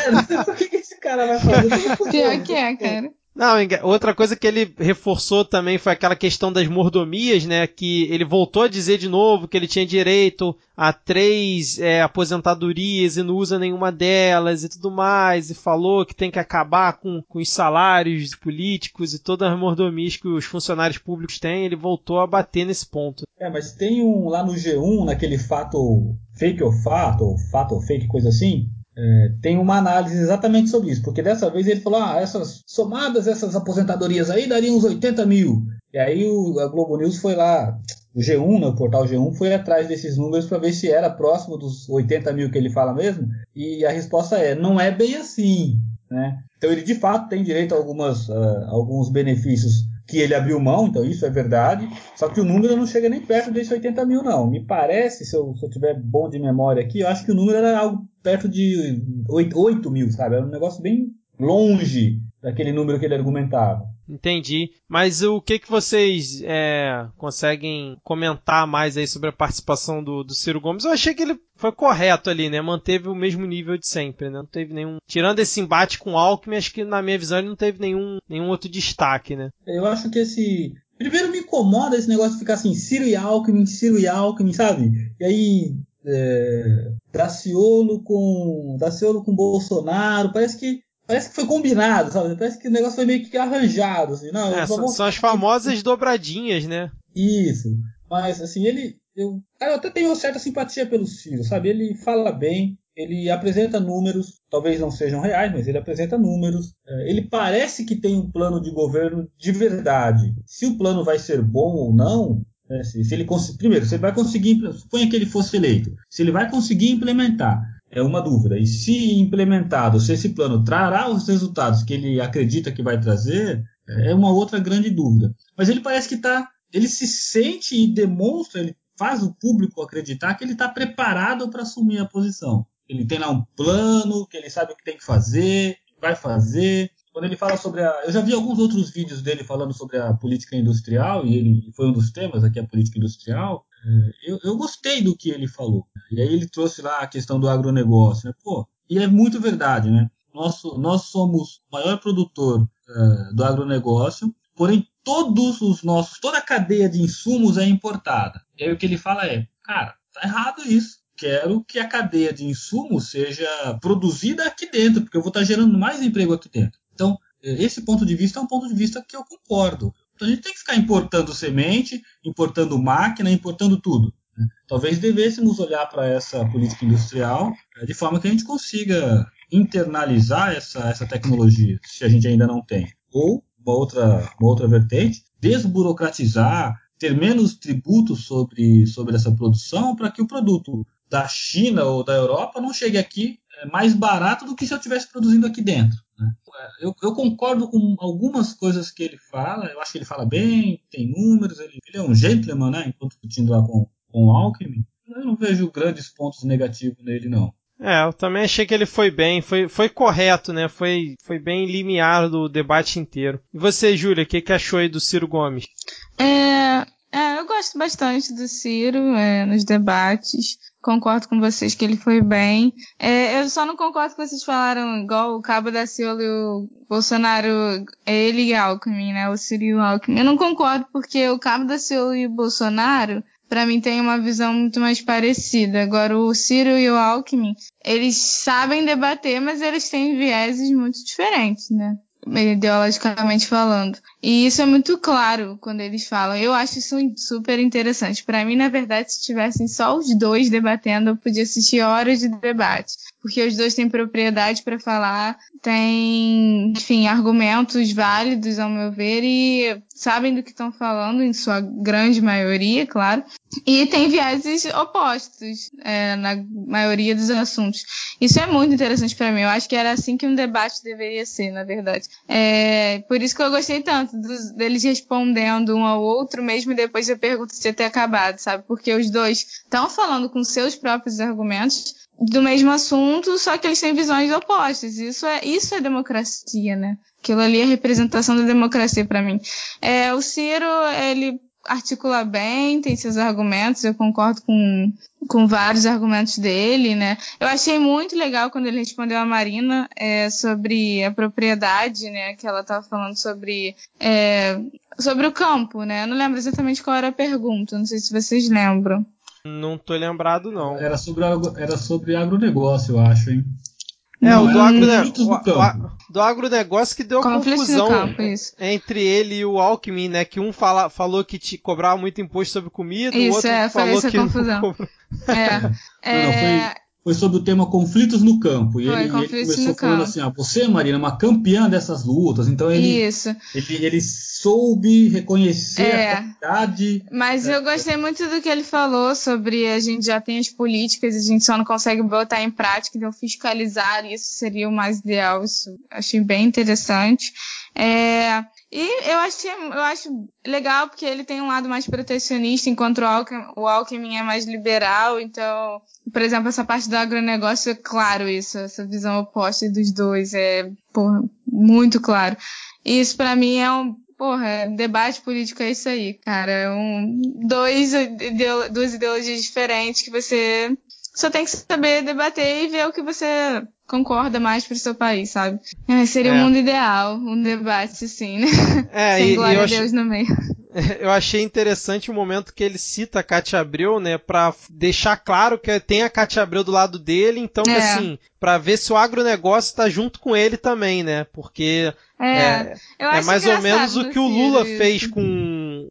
É, não sei *laughs* o que, que esse cara vai fazer. *laughs* Pior que é, cara. Não, outra coisa que ele reforçou também foi aquela questão das mordomias, né? Que ele voltou a dizer de novo que ele tinha direito a três é, aposentadorias e não usa nenhuma delas e tudo mais, e falou que tem que acabar com, com os salários políticos e todas as mordomias que os funcionários públicos têm. Ele voltou a bater nesse ponto. É, mas tem um lá no G1, naquele fato fake ou fato, ou fato ou fake, coisa assim, é, tem uma análise exatamente sobre isso, porque dessa vez ele falou: ah, essas somadas, essas aposentadorias aí dariam uns 80 mil. E aí o, a Globo News foi lá, o G1, né, o portal G1, foi atrás desses números para ver se era próximo dos 80 mil que ele fala mesmo, e a resposta é: não é bem assim. Né? Então ele de fato tem direito a algumas, uh, alguns benefícios que ele abriu mão, então isso é verdade, só que o número não chega nem perto desses 80 mil, não. Me parece, se eu, se eu tiver bom de memória aqui, eu acho que o número era algo perto de 8, 8 mil, sabe? Era um negócio bem longe daquele número que ele argumentava. Entendi. Mas o que que vocês é, conseguem comentar mais aí sobre a participação do, do Ciro Gomes? Eu achei que ele foi correto ali, né? Manteve o mesmo nível de sempre, né? Não teve nenhum. Tirando esse embate com o Alckmin, acho que na minha visão ele não teve nenhum, nenhum outro destaque, né? Eu acho que esse. Primeiro me incomoda esse negócio de ficar assim, Ciro e Alckmin, Ciro e Alckmin, sabe? E aí. É... Daciolo com. Daciolo com Bolsonaro. Parece que Parece que foi combinado, sabe? Parece que o negócio foi meio que arranjado, assim. Não, é, são, são as famosas *laughs* dobradinhas, né? Isso. Mas, assim, ele. Eu, cara, eu até tenho uma certa simpatia pelo Ciro, sabe? Ele fala bem, ele apresenta números, talvez não sejam reais, mas ele apresenta números. É, ele parece que tem um plano de governo de verdade. Se o plano vai ser bom ou não, né, se, se, ele primeiro, se ele vai conseguir, suponha que ele fosse eleito, se ele vai conseguir implementar é uma dúvida. E se implementado, se esse plano trará os resultados que ele acredita que vai trazer, é uma outra grande dúvida. Mas ele parece que está, ele se sente e demonstra, ele faz o público acreditar que ele está preparado para assumir a posição. Ele tem lá um plano, que ele sabe o que tem que fazer, vai fazer. Quando ele fala sobre a. Eu já vi alguns outros vídeos dele falando sobre a política industrial, e ele foi um dos temas aqui, a política industrial. É, eu, eu gostei do que ele falou. E aí ele trouxe lá a questão do agronegócio. Né? Pô, e é muito verdade, né? Nosso, nós somos o maior produtor uh, do agronegócio, porém todos os nossos, toda a cadeia de insumos é importada. E aí o que ele fala é, cara, tá errado isso. Quero que a cadeia de insumos seja produzida aqui dentro, porque eu vou estar gerando mais emprego aqui dentro. Então, esse ponto de vista é um ponto de vista que eu concordo. Então a gente tem que ficar importando semente, importando máquina, importando tudo. Né? Talvez devêssemos olhar para essa política industrial é, de forma que a gente consiga internalizar essa, essa tecnologia, se a gente ainda não tem. Ou, uma outra, uma outra vertente, desburocratizar, ter menos tributos sobre, sobre essa produção para que o produto da China ou da Europa não chegue aqui mais barato do que se eu estivesse produzindo aqui dentro. Né? Eu, eu, concordo com algumas coisas que ele fala, eu acho que ele fala bem, tem números, ele, ele é um gentleman, né? Enquanto discutindo lá com, com o Alckmin, eu não vejo grandes pontos negativos nele, não. É, eu também achei que ele foi bem, foi, foi correto, né? Foi, foi bem limiar do debate inteiro. E você, Júlia, o que, que achou aí do Ciro Gomes? É, é, eu gosto bastante do Ciro é, nos debates. Concordo com vocês que ele foi bem. É, eu só não concordo que vocês falaram igual o Cabo da Ciolo e o Bolsonaro, ele e Alckmin, né? O Ciro e o Alckmin. Eu não concordo porque o Cabo da Ciolo e o Bolsonaro, para mim, tem uma visão muito mais parecida. Agora, o Ciro e o Alckmin, eles sabem debater, mas eles têm vieses muito diferentes, né? Ideologicamente falando. E isso é muito claro quando eles falam. Eu acho isso super interessante. Para mim, na verdade, se tivessem só os dois debatendo, eu podia assistir horas de debate. Porque os dois têm propriedade para falar, têm, enfim, argumentos válidos, ao meu ver, e sabem do que estão falando, em sua grande maioria, claro. E tem vieses opostos é, na maioria dos assuntos. Isso é muito interessante para mim. Eu acho que era assim que um debate deveria ser, na verdade. É, por isso que eu gostei tanto dos, deles respondendo um ao outro, mesmo depois da pergunta ter acabado, sabe? Porque os dois estão falando com seus próprios argumentos do mesmo assunto, só que eles têm visões opostas. Isso é, isso é democracia, né? Aquilo ali é representação da democracia para mim. É, o Ciro, ele articula bem, tem seus argumentos, eu concordo com, com vários argumentos dele, né? Eu achei muito legal quando ele respondeu a Marina é, sobre a propriedade, né? Que ela estava falando sobre, é, sobre o campo, né? Eu não lembro exatamente qual era a pergunta, não sei se vocês lembram. Não tô lembrado, não. Era sobre, era sobre agronegócio, eu acho, hein? É, o do, agronegócio, do agronegócio que deu confusão campo, entre ele e o Alckmin, né? Que um fala, falou que te cobrava muito imposto sobre comida, isso, o outro é, falou que confusão. não É, não, não, foi, é, foi sobre o tema conflitos no campo. E Foi, ele, ele começou falando campo. assim: ah, você, Marina, é uma campeã dessas lutas. Então ele, Isso. ele, ele soube reconhecer É. a qualidade. Mas eu gostei muito do que ele falou sobre a gente já tem as políticas, a gente só não consegue botar em prática, então fiscalizar isso seria o mais ideal. Isso achei bem interessante. É, e eu achei, eu acho legal porque ele tem um lado mais protecionista, enquanto o Alckmin, o Alckmin é mais liberal. Então, por exemplo, essa parte do agronegócio é claro isso, essa visão oposta dos dois é, porra, muito claro. E isso pra mim é um, porra, debate político é isso aí, cara. É um, dois, duas ideologias diferentes que você só tem que saber debater e ver o que você concorda mais pro seu país, sabe? É, seria o É. mundo ideal, um debate assim, né? *laughs* É, Sem e, e glória eu, a achei, Deus no meio. *laughs* eu achei interessante o momento que ele cita a Cátia Abreu, né? Pra deixar claro que tem a Cátia Abreu do lado dele, então É. assim, pra ver se o agronegócio tá junto com ele também, né? Porque É, é, é mais ou menos o que o Lula fez com.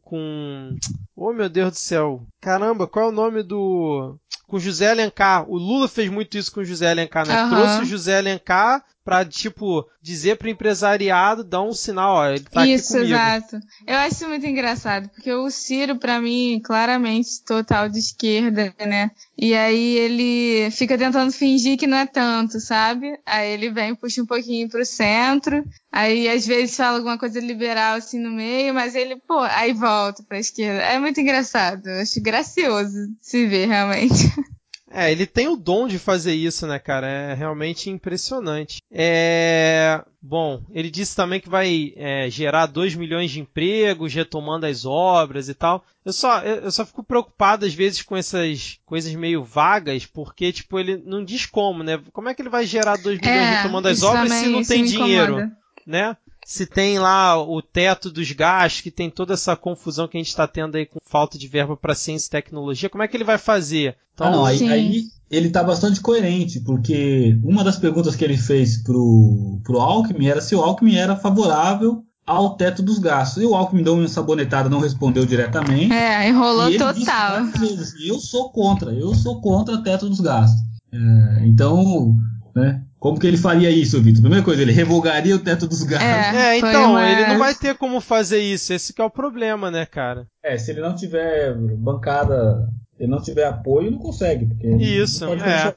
Com. Oh meu Deus do céu. Caramba, qual é o nome do. Com José Alencar. O Lula fez muito isso com José Alencar, né? Aham. Trouxe o José Alencar pra, tipo, dizer pro empresariado, dar um sinal, ó, ele tá Isso, aqui comigo. exato. Eu acho isso muito engraçado, porque o Ciro, pra mim, claramente total de esquerda, né? E aí ele fica tentando fingir que não é tanto, sabe? Aí ele vem, puxa um pouquinho pro centro, aí às vezes fala alguma coisa liberal assim no meio, mas ele, pô, aí volta pra esquerda. É muito engraçado, eu acho gracioso se ver, realmente. *laughs* É, ele tem o dom de fazer isso, né, cara? É realmente impressionante. É. Bom, ele disse também que vai é, gerar 2 milhões de empregos, retomando as obras e tal. Eu só, eu só fico preocupado às vezes com essas coisas meio vagas, porque, tipo, ele não diz como, né? Como é que ele vai gerar 2 milhões retomando as obras também, se não tem dinheiro? incomoda. né? Se tem lá o teto dos gastos, que tem toda essa confusão que a gente está tendo aí com falta de verba para ciência e tecnologia, como é que ele vai fazer? Então, ah, não, aí, aí ele tá bastante coerente, porque uma das perguntas que ele fez pro, pro Alckmin era se o Alckmin era favorável ao teto dos gastos. E o Alckmin deu uma sabonetada, não respondeu diretamente. É, enrolou E ele disse total. assim, eu sou contra, eu sou contra o teto dos gastos. É, então, né, como que ele faria isso, Vitor? Primeira coisa, ele revogaria o teto dos gastos. É. É, Foi então, uma- ele não vai ter como fazer isso, esse que é o problema, né, cara? É, se ele não tiver bancada, se ele não tiver apoio, não consegue, porque Isso, não pode é.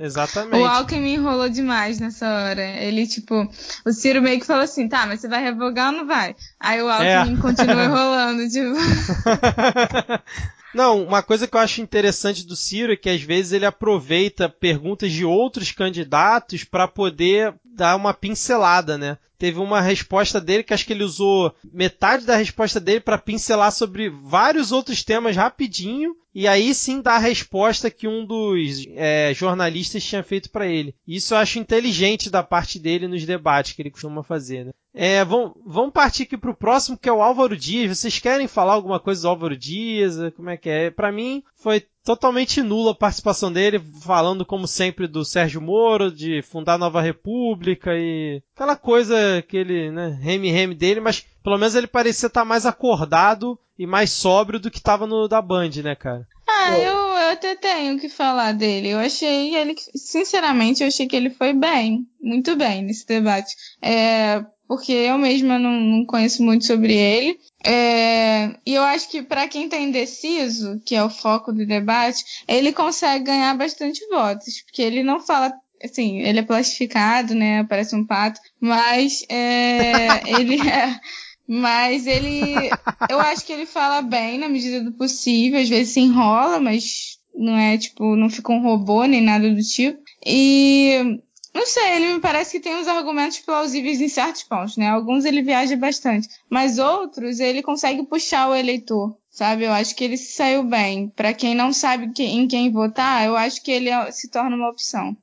é. Exatamente. O Alckmin enrolou demais nessa hora. Ele, tipo, o Ciro meio que falou assim, tá, mas você vai revogar ou não vai? Aí o Alckmin É. continua enrolando, tipo. *laughs* Não, uma coisa que eu acho interessante do Ciro é que às vezes ele aproveita perguntas de outros candidatos para poder dar uma pincelada, né? Teve uma resposta dele que acho que ele usou metade da resposta dele para pincelar sobre vários outros temas rapidinho e aí sim dar a resposta que um dos é, jornalistas tinha feito para ele. Isso eu acho inteligente da parte dele nos debates que ele costuma fazer, né? É, vamos, vamos partir aqui pro próximo, que é o Álvaro Dias. Vocês querem falar alguma coisa do Álvaro Dias? Como é que é? Pra mim, foi totalmente nula a participação dele, falando como sempre do Sérgio Moro, de fundar a Nova República e aquela coisa aquele, né, reme-reme dele, mas pelo menos ele parecia estar mais acordado e mais sóbrio do que estava no da Band, né, cara? Ah, eu, eu até tenho que falar dele. Eu achei ele, sinceramente, eu achei que ele foi bem, muito bem nesse debate. É, porque eu mesma não, não conheço muito sobre ele. É, e eu acho que para quem está indeciso, que é o foco do debate, ele consegue ganhar bastante votos, porque ele não fala assim, ele é plastificado, né? Parece um pato, mas é, *laughs* ele é, mas ele, eu acho que ele fala bem na medida do possível, às vezes se enrola, mas não é tipo, não fica um robô nem nada do tipo. E não sei, ele me parece que tem uns argumentos plausíveis em certos pontos, né? Alguns ele viaja bastante, mas outros ele consegue puxar o eleitor, sabe? Eu acho que ele se saiu bem. Para quem não sabe em quem votar, eu acho que ele é, se torna uma opção.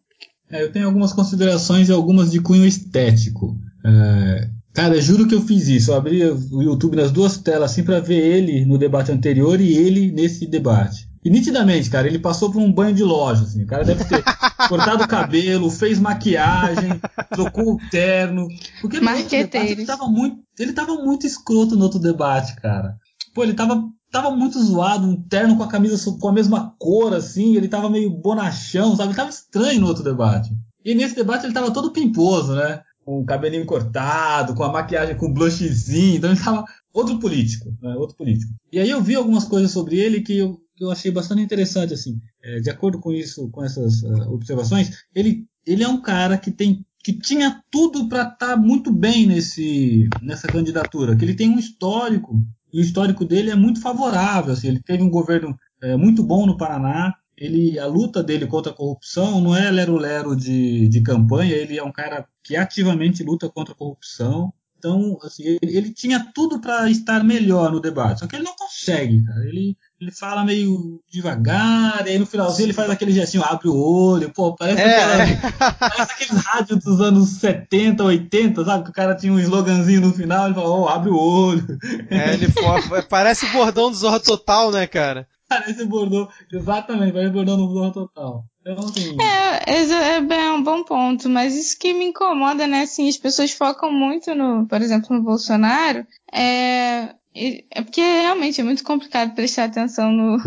É, eu tenho algumas considerações e algumas de cunho estético. É, cara, juro que eu fiz isso. Eu abri o YouTube nas duas telas assim para ver ele no debate anterior e ele nesse debate. E nitidamente, cara, ele passou por um banho de loja, assim. O cara deve ter *laughs* cortado o cabelo, fez maquiagem, trocou o terno. Porque no debate ele tava muito, ele tava muito escroto no outro debate, cara. Pô, ele tava, tava muito zoado, um terno com a camisa com a mesma cor, assim, ele tava meio bonachão, sabe? Ele tava estranho no outro debate. E nesse debate ele tava todo pimposo, né? Com o cabelinho cortado, com a maquiagem com blushzinho, então ele tava outro político, né? Outro político. E aí eu vi algumas coisas sobre ele que eu que eu achei bastante interessante, assim. É, de acordo com isso, com essas uh, observações, ele, ele é um cara que tem que tinha tudo para estar tá muito bem nesse, nessa candidatura, que ele tem um histórico, e o histórico dele é muito favorável, assim, ele teve um governo é, muito bom no Paraná, ele, a luta dele contra a corrupção não é lero-lero de, de campanha, ele é um cara que ativamente luta contra a corrupção, então, assim, ele, ele tinha tudo para estar melhor no debate, só que ele não consegue, cara, ele ele fala meio devagar, e aí no finalzinho ele faz aquele gestinho, abre o olho, pô, parece, é, aquela, é. parece aqueles rádios dos anos 70, 80, sabe? Que o cara tinha um sloganzinho no final, ele fala, oh, abre o olho. É, ele parece o bordão do Zorra Total, né, cara? Parece bordão, exatamente, parece bordão do Zorra Total. Então, assim... É, é, é um bom ponto, mas isso que me incomoda, né, assim, as pessoas focam muito no, por exemplo, no Bolsonaro, é, é porque realmente é muito complicado prestar atenção no,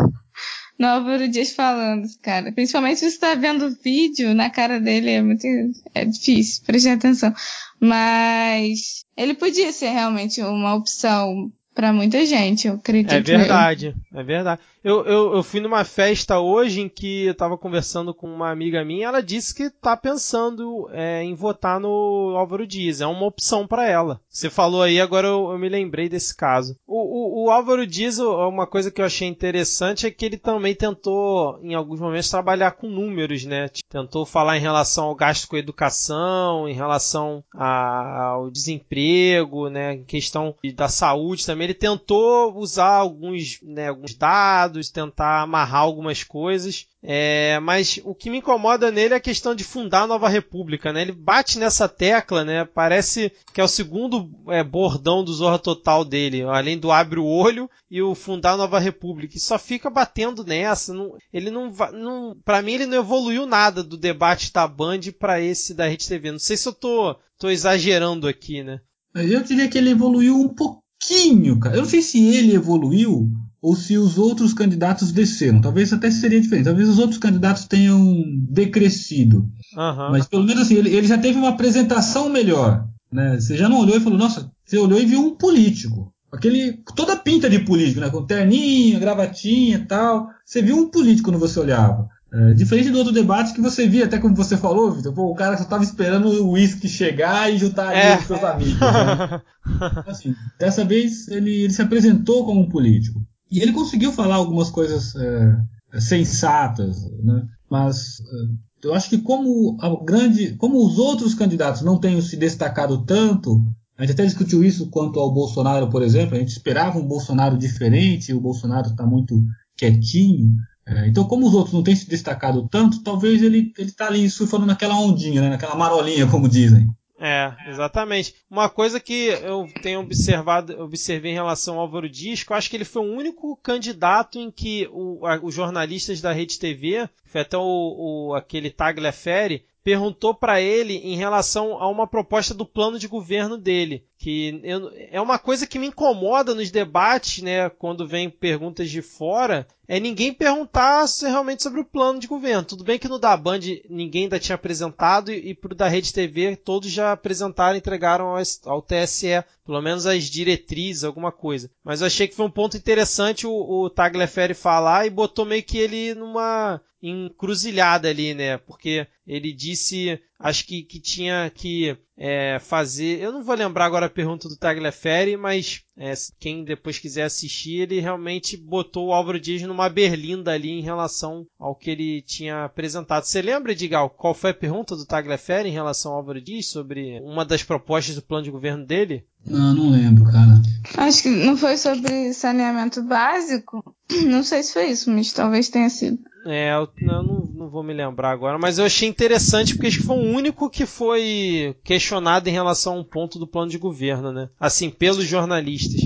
no Álvaro Dias falando, cara. Principalmente se você tá vendo o vídeo, na cara dele é muito, é difícil prestar atenção. Mas ele podia ser realmente uma opção para muita gente, eu acredito. É verdade, é verdade. Eu, eu, eu, fui numa festa hoje em que eu tava conversando com uma amiga minha, ela disse que tá pensando é, em votar no Álvaro Dias, é uma opção para ela. Você falou aí, agora eu, eu me lembrei desse caso. O, o, o, Álvaro Dias, uma coisa que eu achei interessante é que ele também tentou, em alguns momentos, trabalhar com números, né? Tentou falar em relação ao gasto com educação, em relação a, ao desemprego, né? Em questão da saúde também. Ele tentou usar alguns, né, alguns dados tentar amarrar algumas coisas. É, mas o que me incomoda nele é a questão de fundar a nova república, né? Ele bate nessa tecla, né? Parece que é o segundo é, bordão do Zorra Total dele, além do abre o olho e o fundar a nova república. E só fica batendo nessa. Não, ele não, não para mim ele não evoluiu nada do debate da Band para esse da Rede TV. Não sei se eu tô, tô exagerando aqui, né? Eu diria que ele evoluiu um pouquinho, cara. Eu não sei se ele evoluiu ou se os outros candidatos desceram. Talvez até seria diferente. Talvez os outros candidatos tenham decrescido. Uhum. Mas pelo menos assim, ele, ele, já teve uma apresentação melhor. Né? Você já não olhou e falou, nossa, você olhou e viu um político. Aquele, toda pinta de político, né? Com terninho, gravatinha e tal. Você viu um político quando você olhava. É, diferente do outro debate que você via, até como você falou, Vitor, o cara só estava esperando o uísque chegar e juntar ali é. os seus amigos. Né? *laughs* assim, dessa vez ele, ele se apresentou como um político. E ele conseguiu falar algumas coisas é, sensatas, né? mas é, eu acho que como a grande, como os outros candidatos não têm se destacado tanto, a gente até discutiu isso quanto ao Bolsonaro, por exemplo, a gente esperava um Bolsonaro diferente, o Bolsonaro está muito quietinho. É, então, como os outros não têm se destacado tanto, talvez ele está ali surfando naquela ondinha, né? naquela marolinha, *laughs* como dizem. É, exatamente. Uma coisa que eu tenho observado, observei em relação ao Álvaro Dias, que eu acho que ele foi o único candidato em que o, a, os jornalistas da Rede TV, foi até o, o aquele Tagliaferri, perguntou para ele em relação a uma proposta do plano de governo dele que eu, é uma coisa que me incomoda nos debates, né, quando vem perguntas de fora, é ninguém perguntar realmente sobre o plano de governo. Tudo bem que no da Band ninguém ainda tinha apresentado e, e pro da Rede TV todos já apresentaram, entregaram ao, ao, TSE, pelo menos as diretrizes, alguma coisa. Mas eu achei que foi um ponto interessante o, o Tagliaferri falar e botou meio que ele numa encruzilhada ali, né? Porque ele disse, acho que, que tinha que é, fazer. Eu não vou lembrar agora a pergunta do Tagliaferri, mas é, quem depois quiser assistir, ele realmente botou o Álvaro Dias numa berlinda ali em relação ao que ele tinha apresentado. Você lembra, Edgar, qual foi a pergunta do Tagliaferri em relação ao Álvaro Dias sobre uma das propostas do plano de governo dele? Não, não lembro, cara. Acho que não foi sobre saneamento básico. Não sei se foi isso, mas talvez tenha sido. É, eu, eu não, não, vou me lembrar agora, mas eu achei interessante porque acho que foi o único que foi questionado em relação a um ponto do plano de governo, né? Assim, pelos jornalistas.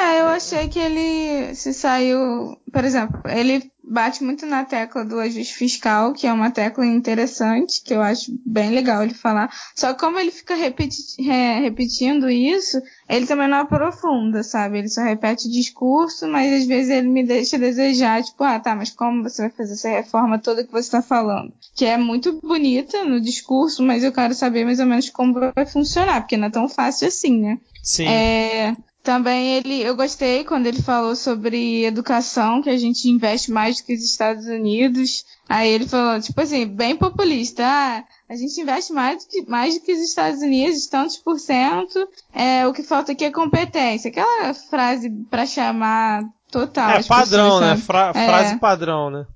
É, eu achei que ele se saiu. Por exemplo, ele bate muito na tecla do ajuste fiscal, que é uma tecla interessante, que eu acho bem legal ele falar. Só que como ele fica repeti repetindo isso, ele também não aprofunda, sabe? Ele só repete o discurso, mas às vezes ele me deixa desejar, tipo, ah, tá, mas como você vai fazer essa reforma toda que você está falando? Que é muito bonita no discurso, mas eu quero saber mais ou menos como vai funcionar, porque não é tão fácil assim, né? Sim. É, também ele, eu gostei quando ele falou sobre educação, que a gente investe mais do que os Estados Unidos. Aí ele falou, tipo assim, bem populista, ah, a gente investe mais do que, mais do que os Estados Unidos, tantos por cento, é, o que falta aqui é competência. Aquela frase para chamar total. É padrão, pessoas, né? Fra é. Frase padrão, né?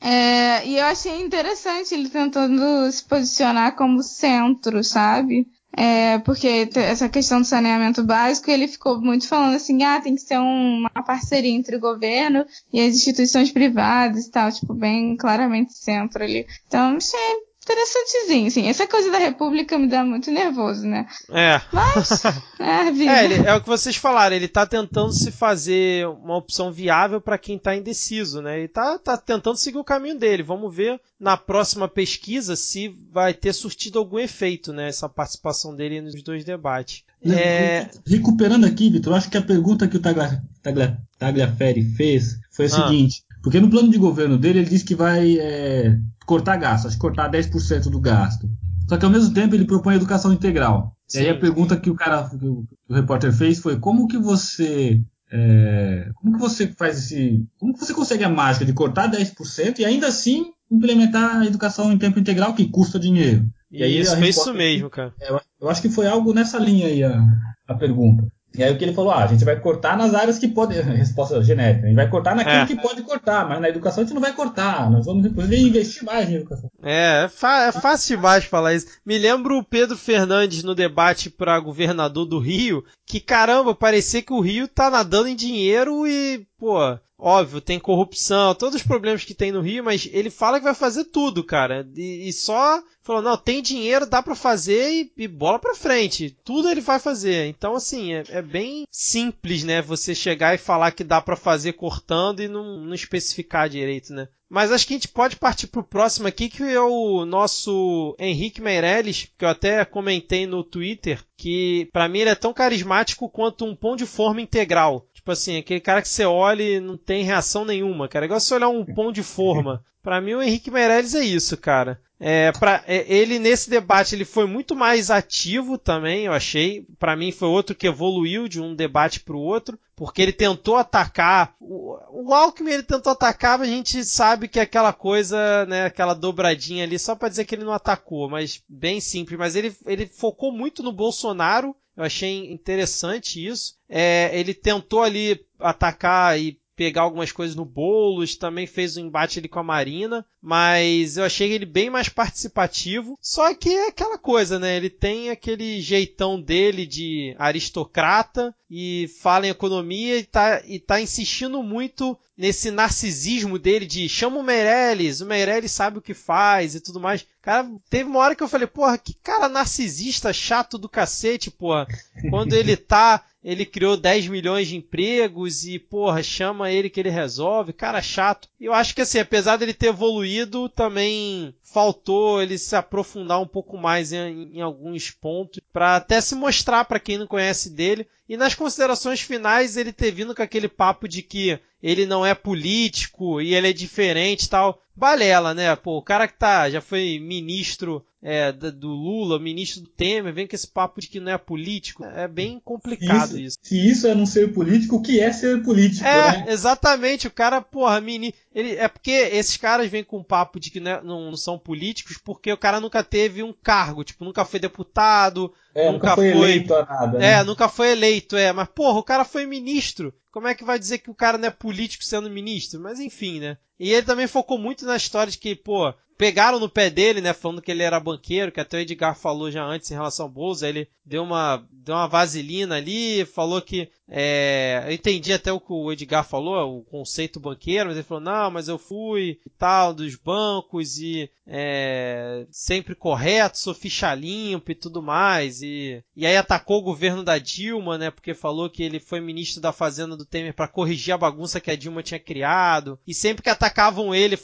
É, e eu achei interessante ele tentando se posicionar como centro, sabe? É, porque essa questão do saneamento básico, ele ficou muito falando assim, ah, tem que ser uma parceria entre o governo e as instituições privadas e tal, tipo, bem claramente centro ali. Então, achei interessantezinho, assim. Essa coisa da República me dá muito nervoso, né? É. Mas, *laughs* é, vida. É, ele, é o que vocês falaram, ele tá tentando se fazer uma opção viável para quem tá indeciso, né? Ele tá, tá tentando seguir o caminho dele. Vamos ver na próxima pesquisa se vai ter surtido algum efeito, né? Essa participação dele nos dois debates. É... Recuperando aqui, Vitor, acho que a pergunta que o Taglia, Taglia, Tagliaferri fez foi a ah. seguinte. Porque no plano de governo dele ele diz que vai é, cortar gasto, acho que cortar 10% do gasto. Só que ao mesmo tempo ele propõe educação integral. Sim. E aí a pergunta que o cara, que o, que o repórter fez foi como que você é, como que você faz esse, como que você consegue a mágica de cortar 10% e ainda assim implementar a educação em tempo integral que custa dinheiro? E, e aí isso, foi isso mesmo, cara. É, eu acho que foi algo nessa linha aí a, a pergunta. E aí o que ele falou, ah, a gente vai cortar nas áreas que pode, *laughs* resposta genérica, a gente vai cortar naquilo é. que pode cortar, mas na educação a gente não vai cortar, nós vamos inclusive investir mais na educação. É, é, é fácil demais falar isso. Me lembro o Pedro Fernandes no debate para governador do Rio, que caramba, parecia que o Rio tá nadando em dinheiro e, pô, Óbvio, tem corrupção, todos os problemas que tem no Rio, mas ele fala que vai fazer tudo, cara. E, e só falou, não, tem dinheiro, dá para fazer e, e, bola pra frente. Tudo ele vai fazer. Então, assim, é, é bem simples, né? Você chegar e falar que dá para fazer cortando e não, não especificar direito, né? Mas acho que a gente pode partir pro próximo aqui, que é o nosso Henrique Meirelles, que eu até comentei no Twitter, que para mim ele é tão carismático quanto um pão de forma integral. Tipo assim, aquele cara que você olha e não tem reação nenhuma, cara. É igual você olhar um pão de forma. *laughs* Para mim, o Henrique Meirelles é isso, cara. É, pra, é, ele nesse debate ele foi muito mais ativo também, eu achei. Para mim foi outro que evoluiu de um debate para o outro, porque ele tentou atacar. O, o Alckmin ele tentou atacar, mas a gente sabe que é aquela coisa, né, aquela dobradinha ali, só para dizer que ele não atacou, mas bem simples. Mas ele, ele focou muito no Bolsonaro eu achei interessante isso. É, ele tentou ali atacar e pegar algumas coisas no Boulos, também fez um embate ali com a Marina, mas eu achei ele bem mais participativo. Só que é aquela coisa, né? Ele tem aquele jeitão dele de aristocrata, e fala em economia e tá, e tá insistindo muito nesse narcisismo dele de chama o Meirelles, o Meirelles sabe o que faz e tudo mais. Cara, teve uma hora que eu falei, porra, que cara narcisista chato do cacete, porra. Quando ele *laughs* tá, ele criou 10 milhões de empregos e, porra, chama ele que ele resolve, cara chato. E eu acho que assim, apesar dele ter evoluído, também faltou ele se aprofundar um pouco mais em, em alguns pontos para até se mostrar para quem não conhece dele. E nas considerações finais ele ter vindo com aquele papo de que ele não é político e ele é diferente tal. Balela, né? Pô, o cara que tá, já foi ministro é, do Lula, ministro do Temer, vem com esse papo de que não é político. É bem complicado isso, isso. Se isso é não ser político, o que é ser político? É, né? exatamente. O cara, porra, mini. Ele, é porque esses caras vêm com um papo de que não, é, não, não, são políticos porque o cara nunca teve um cargo, tipo, nunca foi deputado, é, nunca, nunca foi, foi eleito a nada. É, né? nunca foi eleito, é. Mas, porra, o cara foi ministro. Como é que vai dizer que o cara não é político sendo ministro? Mas enfim, né? E ele também focou muito na história de que, pô, pegaram no pé dele, né, falando que ele era banqueiro, que até o Edgar falou já antes em relação ao Bolsa, ele deu uma, deu uma vaselina ali, falou que, é, eu entendi até o que o Edgar falou, o conceito banqueiro, mas ele falou, não, mas eu fui e tal, dos bancos e, é, sempre correto, sou ficha limpa e tudo mais, e, e aí atacou o governo da Dilma, né, porque falou que ele foi ministro da Fazenda do Temer para corrigir a bagunça que a Dilma tinha criado, e sempre que atacavam ele,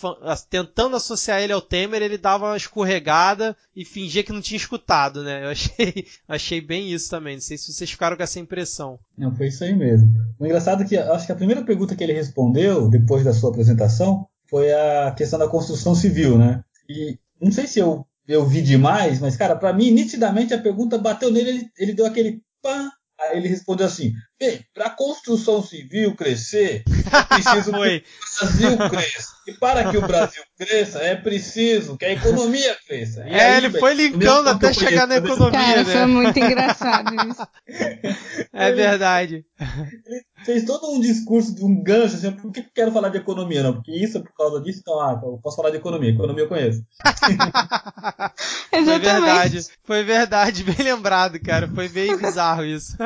tentando associar ele ao Temer, ele dava uma escorregada e fingia que não tinha escutado, né? Eu achei, *laughs* achei bem isso também. Não sei se vocês ficaram com essa impressão. Não, foi isso aí mesmo. O engraçado é que acho que a primeira pergunta que ele respondeu depois da sua apresentação foi a questão da construção civil, né? E não sei se eu, eu vi demais, mas, cara, para mim, nitidamente a pergunta bateu nele, ele, ele deu aquele pã. Aí ele respondeu assim: bem, para a construção civil crescer, é preciso *laughs* que o Brasil cresça. E para que o Brasil cresça, é preciso que a economia cresça. E é, aí, ele bem, foi linkando até chegar na economia, Cara, né? foi muito engraçado isso. *laughs* É verdade. Ele fez todo um discurso de um gancho, assim, por que eu quero falar de economia? Não, porque isso é por causa disso, então, ah, eu posso falar de economia. Economia eu conheço. *laughs* Foi verdade, foi verdade, bem lembrado, cara. Foi bem bizarro isso.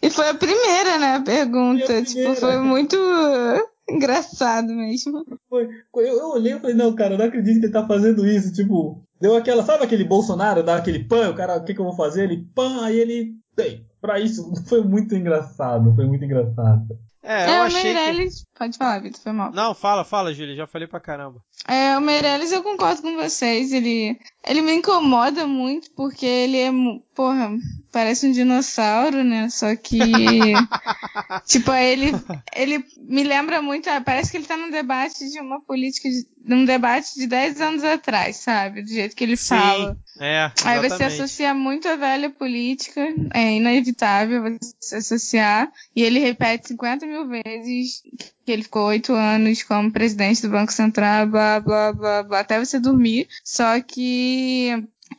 E foi a primeira, né, a pergunta. Foi a tipo, primeira. foi muito *laughs* engraçado mesmo. Foi, eu, eu olhei e falei, não, cara, eu não acredito que ele tá fazendo isso. Tipo, deu aquela, sabe aquele Bolsonaro, dá aquele pan, o cara, o que, que eu vou fazer? Ele pan, aí ele, bem, pra isso, *laughs* foi muito engraçado, foi muito engraçado. É, eu É, o achei que... Meirelles. Pode falar, Vitor, foi mal. Não, fala, fala, Júlia, já falei pra caramba. É, o Meirelles eu concordo com vocês. Ele, ele me incomoda muito porque ele é, porra, parece um dinossauro, né? Só que, *laughs* tipo, ele, ele me lembra muito, ah, parece que ele tá num debate de uma política, de, num debate de 10 anos atrás, sabe? Do jeito que ele Sim, fala. é, Aí você associa muito a velha política, é inevitável você associar, e ele repete 50 mil vezes que ele ficou oito anos como presidente do Banco Central, blá, blá, blá, blá, até você dormir. Só que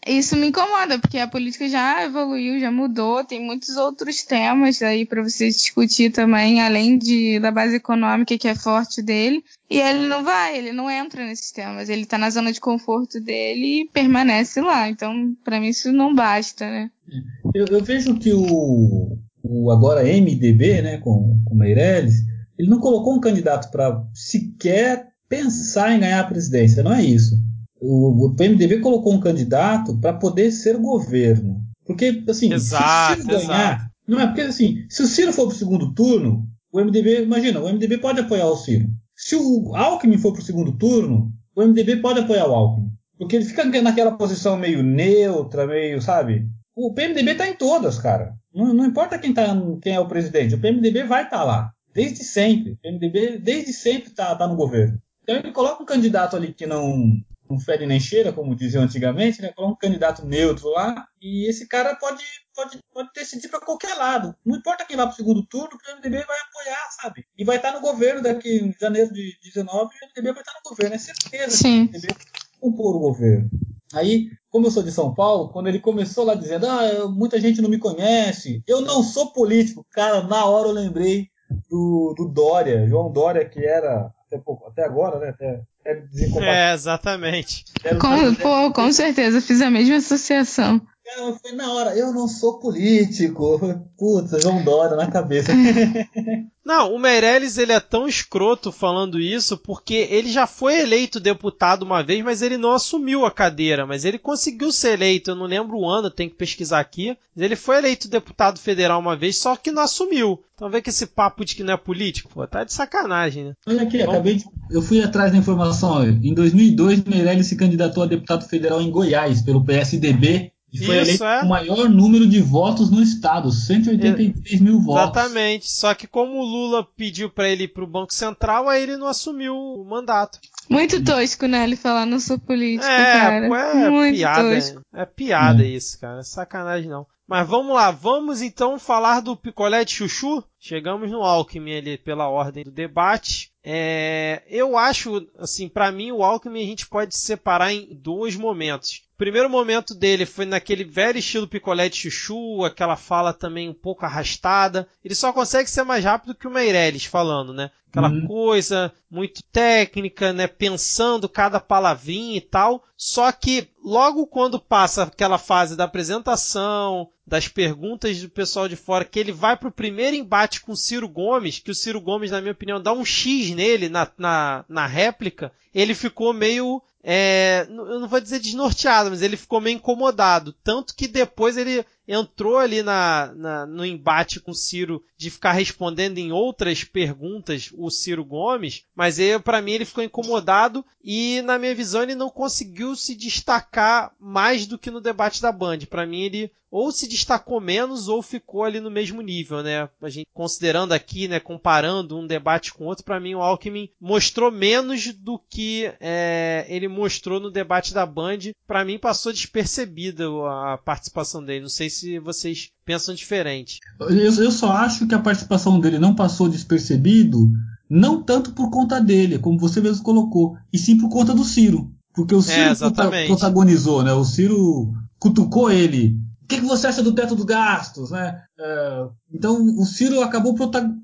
isso me incomoda, porque a política já evoluiu, já mudou, tem muitos outros temas aí para você discutir também, além de, da base econômica que é forte dele. E ele não vai, ele não entra nesses temas, ele tá na zona de conforto dele e permanece lá. Então, para mim isso não basta, né? Eu, eu vejo que o, o agora MDB, né, com, com Meirelles, ele não colocou um candidato para sequer pensar em ganhar a presidência, não é isso. O, o PMDB colocou um candidato para poder ser governo. Porque, assim, Exato, se o Ciro ganhar. Não é porque, assim, se o Ciro for para o segundo turno, o MDB, imagina, o MDB pode apoiar o Ciro. Se o Alckmin for para o segundo turno, o MDB pode apoiar o Alckmin. Porque ele fica naquela posição meio neutra, meio, sabe? O PMDB está em todas, cara. Não, não importa quem, tá, quem é o presidente, o PMDB vai estar lá. Desde sempre. O PMDB desde sempre está tá no governo. Então ele coloca um candidato ali que não, não fede nem cheira, como diziam antigamente, né? Coloca um candidato neutro lá e esse cara pode, pode, pode decidir para qualquer lado. Não importa quem vai para o segundo turno, o PMDB vai apoiar, sabe? E vai estar no governo daqui em janeiro de 19, o PMDB vai estar no governo, é certeza Sim. que o vai compor o governo. Aí, como eu sou de São Paulo, quando ele começou lá dizendo, ah, muita gente não me conhece, eu não sou político, cara, na hora eu lembrei do, do Dória, João Dória, que era até, pouco, até agora, né? Até, até. É, exatamente. Com, pô, com certeza, fiz a mesma associação. Cara, foi na hora, eu não sou político. Putz, João Dória na cabeça. *laughs* Não, o Meirelles ele é tão escroto falando isso porque ele já foi eleito deputado uma vez, mas ele não assumiu a cadeira, mas ele conseguiu ser eleito, eu não lembro o ano, tem que pesquisar aqui. Ele foi eleito deputado federal uma vez, só que não assumiu. Então vê que esse papo de que não é político, pô, tá de sacanagem, né? Olha aqui, acabei de, eu fui atrás da informação, ó. em 2002 Meirelles se candidatou a deputado federal em Goiás pelo PSDB e foi Isso, eleito é. o maior número de votos no estado, 183 é, mil votos. Exatamente. Só que como o Lula pediu para ele ir pro Banco Central, aí ele não assumiu o mandato. Muito tosco, né? Ele falar não sou político, é, cara. É, Muito piada. Tosco. É piada hum. isso, cara. É sacanagem não. Mas vamos lá, vamos então falar do picolé de chuchu. Chegamos no Alckmin ali pela ordem do debate. É, eu acho, assim, para mim o Alckmin a gente pode separar em dois momentos primeiro momento dele foi naquele velho estilo picolé de chuchu, aquela fala também um pouco arrastada. Ele só consegue ser mais rápido que o Meirelles falando, né? Aquela uhum. coisa muito técnica, né? Pensando cada palavrinha e tal. Só que logo quando passa aquela fase da apresentação, das perguntas do pessoal de fora, que ele vai pro primeiro embate com o Ciro Gomes, que o Ciro Gomes, na minha opinião, dá um X nele na, na, na réplica, ele ficou meio é, eu não vou dizer desnorteado, mas ele ficou meio incomodado. Tanto que depois ele entrou ali na, na, no embate com o Ciro de ficar respondendo em outras perguntas o Ciro Gomes, mas para mim ele ficou incomodado e na minha visão ele não conseguiu se destacar mais do que no debate da Band. Para mim ele ou se destacou menos ou ficou ali no mesmo nível, né? A gente considerando aqui, né, comparando um debate com outro, para mim o Alckmin mostrou menos do que é, ele mostrou no debate da Band. Para mim passou despercebida a participação dele. Não sei se vocês pensam diferente. Eu, eu só acho que a participação dele não passou despercebido, não tanto por conta dele, como você mesmo colocou, e sim por conta do Ciro. Porque o é, Ciro é, protagonizou, né? O Ciro cutucou ele. O que, que você acha do teto dos gastos, né? É, então o Ciro acabou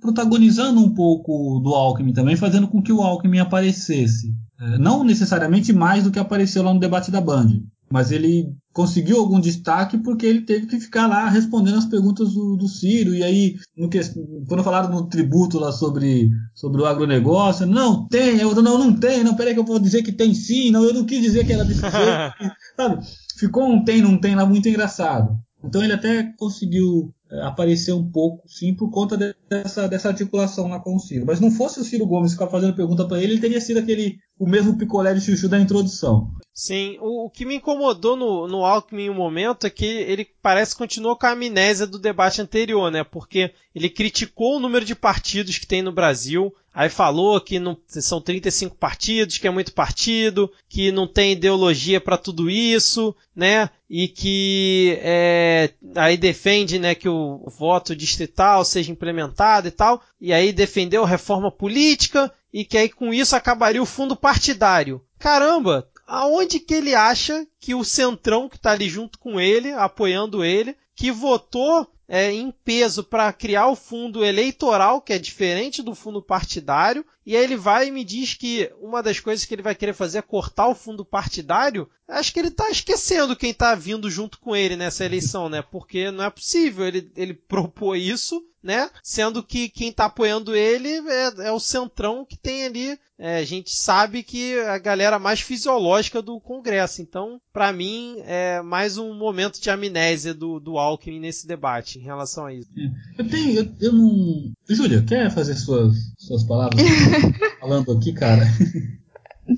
protagonizando um pouco do Alckmin também, fazendo com que o Alckmin aparecesse. É, não necessariamente mais do que apareceu lá no debate da Band mas ele conseguiu algum destaque porque ele teve que ficar lá respondendo as perguntas do, do Ciro. E aí, no que, quando falaram no tributo lá sobre, sobre o agronegócio, não tem, eu não, não tem, não, peraí que eu vou dizer que tem sim, não, eu não quis dizer que era desse *laughs* jeito. Sabe? Ficou um tem, não tem lá muito engraçado. Então ele até conseguiu é, aparecer um pouco, sim, por conta dessa, dessa articulação lá com o Ciro. Mas não fosse o Ciro Gomes ficar fazendo pergunta para ele, ele teria sido aquele o mesmo picolé de chuchu da introdução. Sim, o, o, que me incomodou no, no Alckmin em um momento é que ele parece que continuou com a amnésia do debate anterior, né? Porque ele criticou o número de partidos que tem no Brasil, aí falou que não, são 35 partidos, que é muito partido, que não tem ideologia para tudo isso, né? E que é, aí defende né, que o, voto distrital seja implementado e tal, e aí defendeu reforma política e que aí com isso acabaria o fundo partidário. Caramba, aonde que ele acha que o centrão que está ali junto com ele, apoiando ele, que votou é, em peso para criar o fundo eleitoral, que é diferente do fundo partidário, e aí ele vai e me diz que uma das coisas que ele vai querer fazer é cortar o fundo partidário. Acho que ele está esquecendo quem está vindo junto com ele nessa eleição, né? Porque não é possível ele, ele *laughs* propor isso né? Sendo que quem está apoiando ele é, é, o centrão que tem ali. É, a gente sabe que a galera mais fisiológica do Congresso. Então, para mim, é mais um momento de amnésia do, do Alckmin nesse debate em relação a isso. É, eu tenho, eu, eu não. Júlia, quer fazer suas, suas palavras *laughs* falando aqui, cara? *laughs*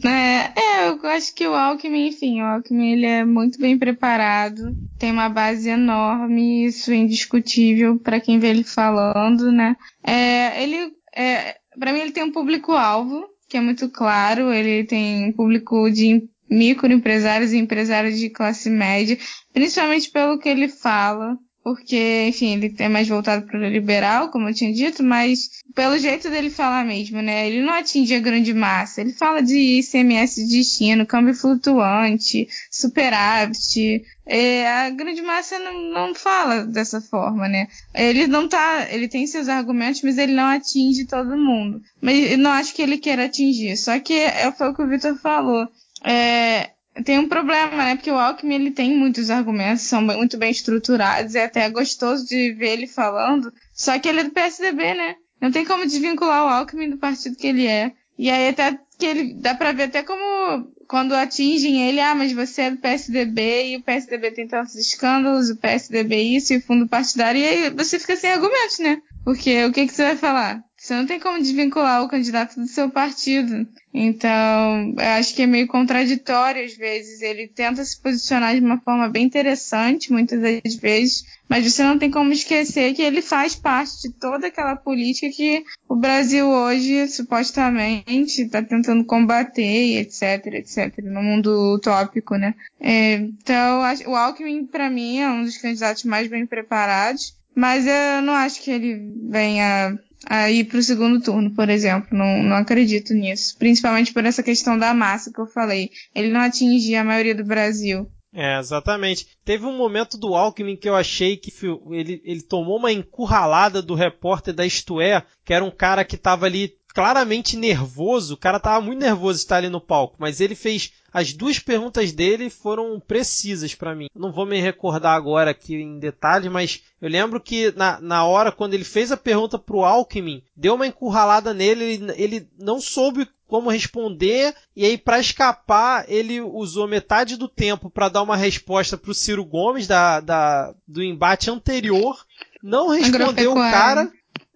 É, é, eu acho que o Alckmin, enfim, o Alckmin ele é muito bem preparado, tem uma base enorme, isso é indiscutível para quem vê ele falando, né? É, ele, é, para mim ele tem um público-alvo, que é muito claro, ele tem um público de microempresários e empresários de classe média, principalmente pelo que ele fala, porque, enfim, ele é mais voltado para o liberal, como eu tinha dito, mas pelo jeito dele falar mesmo, né? Ele não atinge a grande massa. Ele fala de ICMS de destino, câmbio flutuante, superávit. É, a grande massa não, não fala dessa forma, né? Ele não tá, ele tem seus argumentos, mas ele não atinge todo mundo. Mas eu não acho que ele queira atingir. Só que é, foi o que o Victor falou. É, tem um problema, né? Porque o Alckmin ele tem muitos argumentos, são muito bem estruturados, é até gostoso de ver ele falando. Só que ele é do PSDB, né? Não tem como desvincular o Alckmin do partido que ele é. E aí até que ele dá pra ver até como quando atingem ele, ah, mas você é do PSDB e o PSDB tem tantos escândalos, o PSDB isso e o fundo partidário, e aí você fica sem argumentos, né? Porque o que, que você vai falar? Você não tem como desvincular o candidato do seu partido. Então, eu acho que é meio contraditório às vezes. Ele tenta se posicionar de uma forma bem interessante, muitas das vezes, mas você não tem como esquecer que ele faz parte de toda aquela política que o Brasil hoje, supostamente, está tentando combater, etc, etc, no mundo utópico, né? É, então, o Alckmin, para mim, é um dos candidatos mais bem preparados, mas eu não acho que ele venha a ir para o segundo turno, por exemplo. Não, não acredito nisso. Principalmente por essa questão da massa que eu falei. Ele não atingia a maioria do Brasil. É, exatamente. Teve um momento do Alckmin que eu achei que ele, ele tomou uma encurralada do repórter da Isto É, que era um cara que estava ali claramente nervoso. O cara tava muito nervoso de estar ali no palco, mas ele fez as duas perguntas dele foram precisas para mim. Não vou me recordar agora aqui em detalhes, mas eu lembro que na, na hora quando ele fez a pergunta pro Alckmin, deu uma encurralada nele, ele, ele não soube como responder e aí para escapar ele usou metade do tempo para dar uma resposta pro Ciro Gomes da, da do embate anterior, não respondeu o cara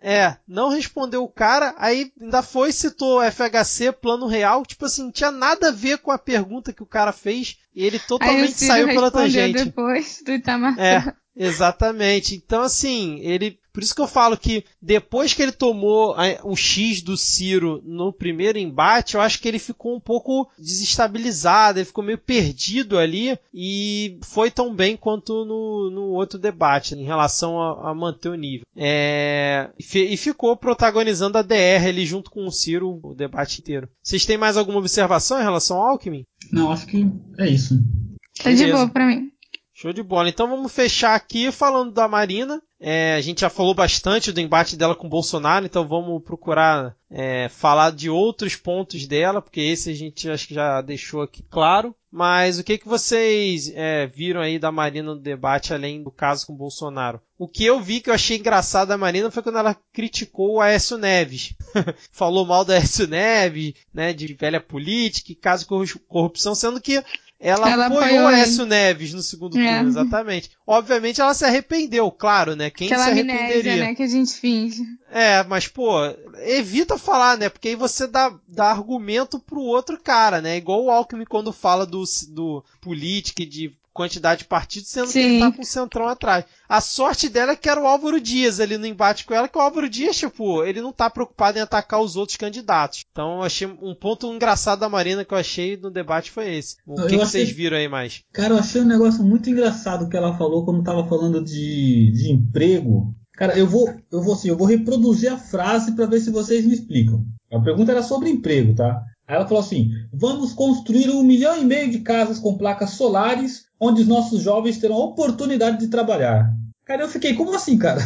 é, não respondeu o cara, aí ainda foi citou FHC, plano real, tipo assim, não tinha nada a ver com a pergunta que o cara fez e ele totalmente saiu pela tangente. depois do Itamar. É, *laughs* exatamente. Então assim, ele por isso que eu falo que depois que ele tomou o X do Ciro no primeiro embate, eu acho que ele ficou um pouco desestabilizado, ele ficou meio perdido ali e foi tão bem quanto no, no outro debate em relação a, a manter o nível. É, e ficou protagonizando a DR ali junto com o Ciro o debate inteiro. Vocês têm mais alguma observação em relação ao Alckmin? Não, acho que é isso. Tá de boa pra mim. Show de bola. Então vamos fechar aqui falando da Marina. É, a gente já falou bastante do embate dela com o Bolsonaro, então vamos procurar é, falar de outros pontos dela, porque esse a gente acho que já deixou aqui claro. Mas o que, que vocês é, viram aí da Marina no debate, além do caso com o Bolsonaro? O que eu vi que eu achei engraçado da Marina foi quando ela criticou o Aécio Neves. *laughs* Falou mal do Aécio Neves, né, de velha política caso de corrupção, sendo que ela, ela apoiou o Neves no segundo é. turno, exatamente. Obviamente ela se arrependeu, claro, né? Quem Aquela se arrependeria? Amnésia, né, que a gente finge. É, mas pô, evita falar, né? Porque aí você dá, dá argumento pro outro cara, né? Igual o Alckmin quando fala do, do político e de quantidade de partidos, sendo Sim. que ele tá com o Centrão atrás. A sorte dela é que era o Álvaro Dias ali no embate com ela, que o Álvaro Dias, tipo, ele não tá preocupado em atacar os outros candidatos. Então, eu achei um ponto engraçado da Marina que eu achei no debate foi esse. O que, que vocês viram aí mais? Cara, eu achei um negócio muito engraçado que ela falou quando tava falando de, de emprego. Cara, eu vou, eu vou assim, eu vou reproduzir a frase para ver se vocês me explicam. A pergunta era sobre emprego, tá? Aí ela falou assim: vamos construir um milhão e meio de casas com placas solares, onde os nossos jovens terão a oportunidade de trabalhar. Cara, eu fiquei, como assim, cara?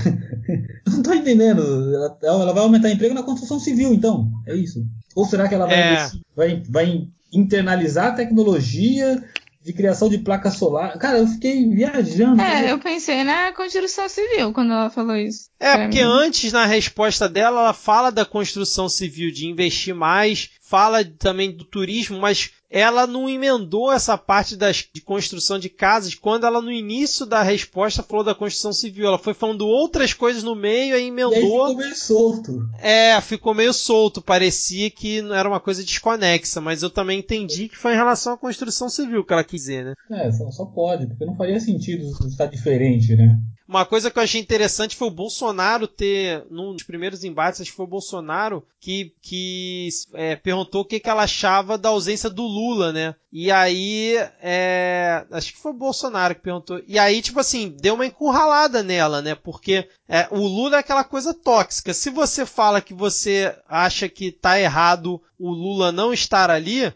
*laughs* não tô entendendo. Ela, ela, vai aumentar emprego na construção civil, então. É isso. Ou será que ela vai, é. vai, vai internalizar a tecnologia de criação de placa solar. Cara, eu fiquei viajando. É, eu pensei na construção civil quando ela falou isso. É, porque mim. antes, na resposta dela, ela fala da construção civil, de investir mais, fala também do turismo, mas ela não emendou essa parte das, de construção de casas quando ela no início da resposta falou da construção civil. Ela foi falando outras coisas no meio e emendou. E aí ficou meio solto. É, ficou meio solto. Parecia que não era uma coisa desconexa, mas eu também entendi que foi em relação à construção civil que ela quis dizer, né? É, só, só pode, porque não faria sentido estar diferente, né? Uma coisa que eu achei interessante foi o Bolsonaro ter, num dos primeiros embates, acho que foi o Bolsonaro, que, que é, perguntou o que, que ela achava da ausência do Lula, né? E aí, é, acho que foi o Bolsonaro que perguntou. E aí, tipo assim, deu uma encurralada nela, né? Porque é, o Lula é aquela coisa tóxica. Se você fala que você acha que tá errado o Lula não estar ali,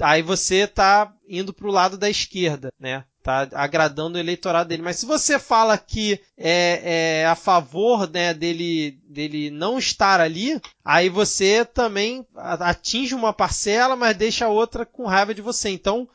aí você tá indo pro lado da esquerda, né? Tá agradando o eleitorado dele. Mas se você fala que é, é a favor né, dele, dele não estar ali, aí você também atinge uma parcela, mas deixa a outra com raiva de você. Então,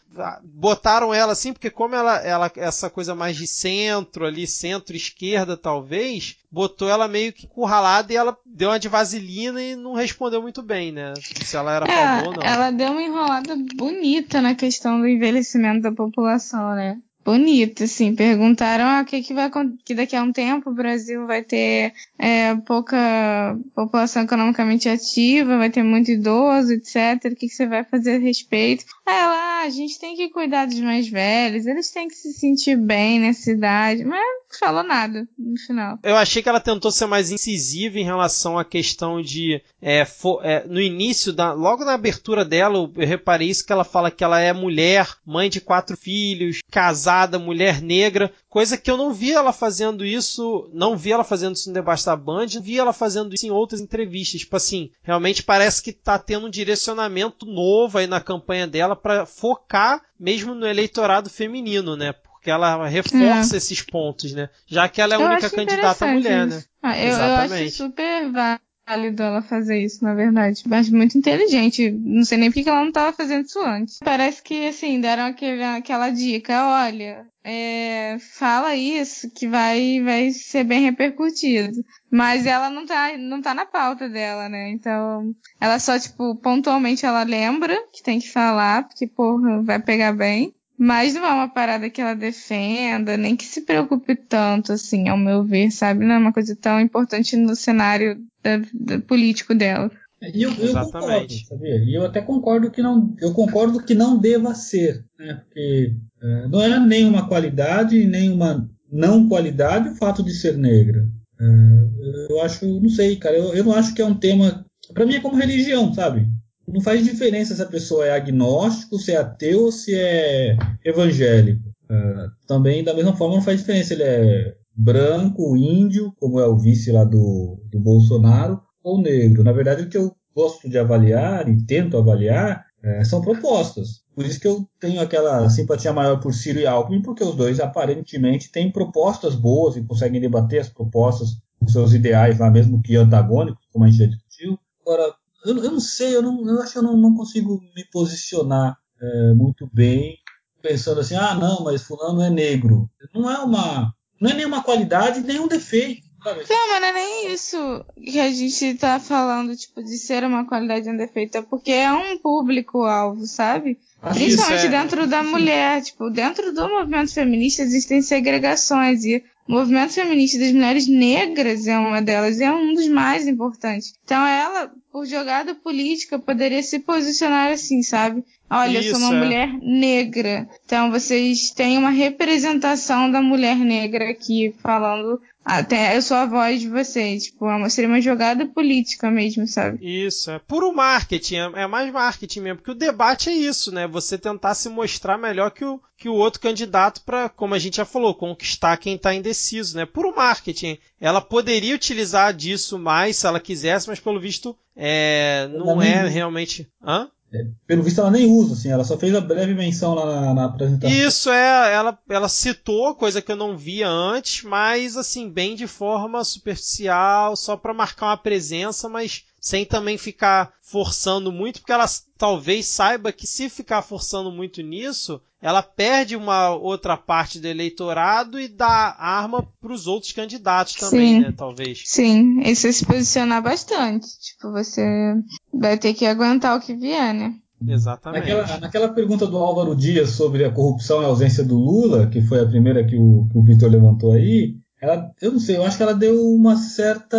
botaram ela assim, porque como ela, ela essa coisa mais de centro ali, centro-esquerda talvez, botou ela meio que curralada e ela deu uma de vaselina e não respondeu muito bem, né? Se ela era é, favor ou não. Ela deu uma enrolada bonita na questão do envelhecimento da população, né? Bonito, assim. Perguntaram ah, o que, que vai que daqui a um tempo o Brasil vai ter é, pouca população economicamente ativa, vai ter muito idoso, etc. O que, que você vai fazer a respeito? Ela, ah, a gente tem que cuidar dos mais velhos, eles têm que se sentir bem nessa idade, mas falou nada no final. Eu achei que ela tentou ser mais incisiva em relação à questão de é, for, é, no início, da, logo na abertura dela, eu reparei isso que ela fala que ela é mulher, mãe de quatro filhos, casada, mulher negra, coisa que eu não vi ela fazendo isso, não vi ela fazendo isso no debate da Band, vi ela fazendo isso em outras entrevistas. Tipo assim, realmente parece que tá tendo um direcionamento novo aí na campanha dela para focar mesmo no eleitorado feminino, né? Porque ela reforça é. esses pontos, né? Já que ela é a única candidata mulher, isso. né? Ah, eu, eu acho super válido ela fazer isso, na verdade. Acho muito inteligente. Não sei nem porque ela não estava fazendo isso antes. Parece que, assim, deram aquele, aquela dica. Olha, é, fala isso que vai, vai ser bem repercutido. Mas ela não tá, não tá na pauta dela, né? Então, ela só, tipo, pontualmente ela lembra que tem que falar, porque, porra, vai pegar bem. Mas não é uma parada que ela defenda, nem que se preocupe tanto, assim, ao meu ver, sabe? Não é uma coisa tão importante no cenário da, da político dela. E eu, eu concordo, sabia? E eu até concordo que não, eu concordo que não deva ser, né? Porque é, não é nenhuma qualidade, nem uma não qualidade o fato de ser negra. É, eu acho, não sei, cara, eu, eu não acho que é um tema. Para mim é como religião, sabe? Não faz diferença se a pessoa é agnóstico, se é ateu ou se é evangélico. Uh, também, da mesma forma, não faz diferença ele é branco, índio, como é o vice lá do, do Bolsonaro, ou negro. Na verdade, o que eu gosto de avaliar e tento avaliar é, são propostas. Por isso que eu tenho aquela simpatia maior por Ciro e Alckmin, porque os dois aparentemente têm propostas boas e conseguem debater as propostas com seus ideais lá mesmo que antagônicos, como a gente já discutiu. Agora, eu, eu não sei, eu, não, eu acho que eu não, não consigo me posicionar é, muito bem pensando assim, ah, não, mas fulano é negro. Não é uma, não é nenhuma qualidade, nem um defeito. Sabe? Não, mas não é nem isso que a gente tá falando, tipo, de ser uma qualidade e um defeito, é porque é um público-alvo, sabe? Acho Principalmente é... dentro da mulher, tipo, dentro do movimento feminista existem segregações e o movimento feminista das mulheres negras é uma delas, é um dos mais importantes. Então ela, por jogada política, poderia se posicionar assim, sabe? Olha, Isso, eu sou uma é. mulher negra. Então vocês têm uma representação da mulher negra aqui falando. Até eu sou a voz de vocês. Tipo, é seria uma jogada política mesmo, sabe? Isso, é puro marketing, é, é mais marketing mesmo. Porque o debate é isso, né? Você tentar se mostrar melhor que o, que o outro candidato para, como a gente já falou, conquistar quem está indeciso, né? Puro marketing. Ela poderia utilizar disso mais se ela quisesse, mas pelo visto é, não é realmente. Hã? É, pelo visto ela nem usa, assim, ela só fez a breve menção lá na, na, apresentação. Isso, é, ela, ela citou, coisa que eu não via antes, mas assim, bem de forma superficial, só para marcar uma presença, mas sem também ficar forçando muito, porque ela talvez saiba que se ficar forçando muito nisso, ela perde uma outra parte do eleitorado e dá arma para os outros candidatos também, Sim. né? Talvez. Sim, isso é se posicionar bastante. Tipo, você vai ter que aguentar o que vier, né? Exatamente. Naquela, naquela pergunta do Álvaro Dias sobre a corrupção e a ausência do Lula, que foi a primeira que o, que o Vitor levantou aí, ela, eu não sei, eu acho que ela deu uma certa.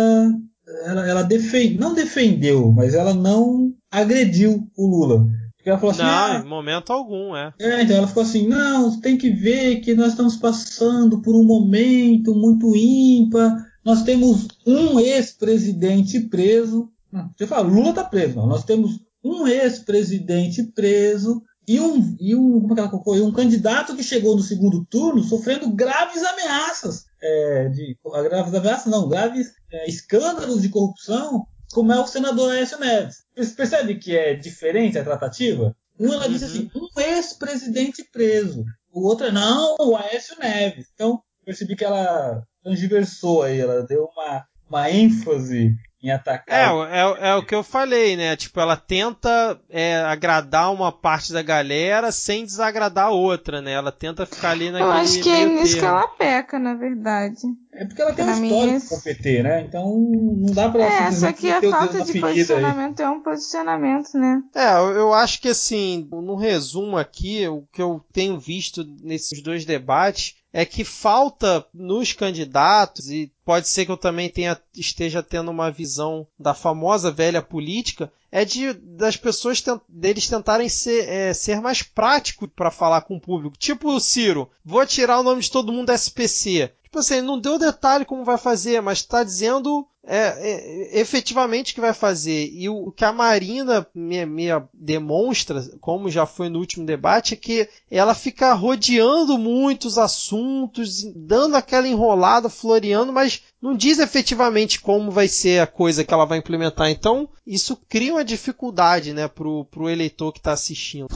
Ela, ela defende, não defendeu, mas ela não agrediu o Lula. Porque ela falou assim, não, ah, em momento algum, é. É, então ela ficou assim, não, tem que ver que nós estamos passando por um momento muito ímpar. Nós temos um ex-presidente preso. Você fala, Lula tá preso. Não, nós temos um ex-presidente preso e um, e um, como é que ela colocou? E um candidato que chegou no segundo turno sofrendo graves ameaças. É, de, graves ameaças, não, graves é, escândalos de corrupção como é o senador Aécio Neves. Você percebe que é diferente a tratativa? Um ela disse assim, uhum. um ex-presidente preso. O outro é, não, o Aécio Neves. Então, percebi que ela transversou aí, ela deu uma, uma ênfase em atacar. É, é, é, o que eu falei, né? Tipo, ela tenta é, agradar uma parte da galera sem desagradar a outra, né? Ela tenta ficar ali naquele. Eu acho que é nisso que ela peca, na verdade. É porque ela tem pra um histórico com o PT, né? Então não dá pra É, só que a falta de posicionamento aí. é um posicionamento, né? É, eu acho que assim, no resumo aqui, o que eu tenho visto nesses dois debates é que falta nos candidatos, e pode ser que eu também tenha, esteja tendo uma visão da famosa velha política, é de das pessoas deles tentarem ser, é, ser mais práticos para falar com o público. Tipo o Ciro, vou tirar o nome de todo mundo da SPC. Tipo assim, não deu detalhe como vai fazer, mas está dizendo é, é, efetivamente que vai fazer. E o, o que a Marina me, me, demonstra, como já foi no último debate, é que ela fica rodeando muitos assuntos, dando aquela enrolada, floreando, mas não diz efetivamente como vai ser a coisa que ela vai implementar. Então, isso cria uma dificuldade, né, pro, pro eleitor que está assistindo.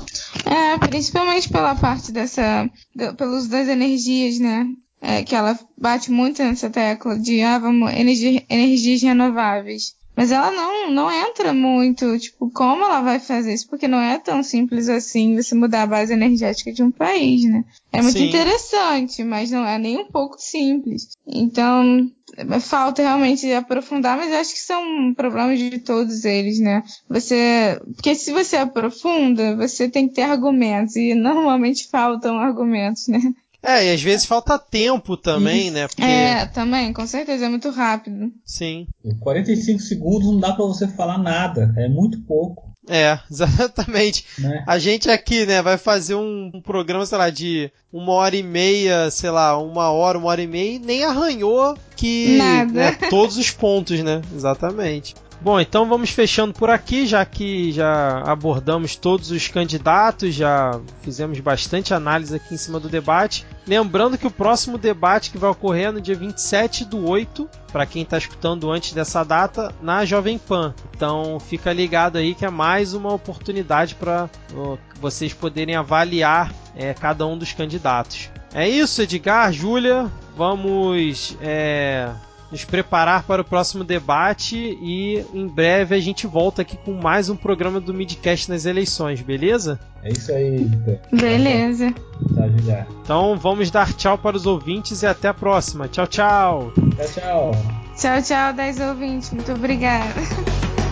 É, principalmente pela parte dessa, pelos das energias, né? É, que ela bate muito nessa tecla de ah, vamos, energia, energias renováveis. Mas ela não, não entra muito, tipo, como ela vai fazer isso? Porque não é tão simples assim você mudar a base energética de um país, né? É muito Sim. interessante, mas não é nem um pouco simples. Então, falta realmente aprofundar, mas acho que são problemas de todos eles, né? Você, porque se você aprofunda, você tem que ter argumentos e normalmente faltam argumentos, né? É, e às vezes falta tempo também, Isso. né? Porque... É, também, com certeza, é muito rápido. Sim. 45 segundos não dá para você falar nada, é muito pouco. É, *laughs* exatamente. Né? A gente aqui, né, vai fazer um, um, programa, sei lá, de uma hora e meia, sei lá, uma hora, uma hora e meia, e nem arranhou que né, todos os pontos, né? Exatamente. Bom, então vamos fechando por aqui, já que já abordamos todos os candidatos, já fizemos bastante análise aqui em cima do debate. Lembrando que o próximo debate que vai ocorrer é no dia 27 do 8, para quem está escutando antes dessa data, na Jovem Pan. Então fica ligado aí que é mais uma oportunidade para vocês poderem avaliar é, cada um dos candidatos. É isso, Edgar, Júlia. Vamos é, nos preparar para o próximo debate e em breve a gente volta aqui com mais um programa do Midcast nas eleições, beleza? É isso aí, Beleza. Tá, Julia. Então vamos dar tchau para os ouvintes e até a próxima. Tchau, tchau. Tchau, tchau. Tchau, tchau, 10 ouvintes. Muito obrigada. *laughs*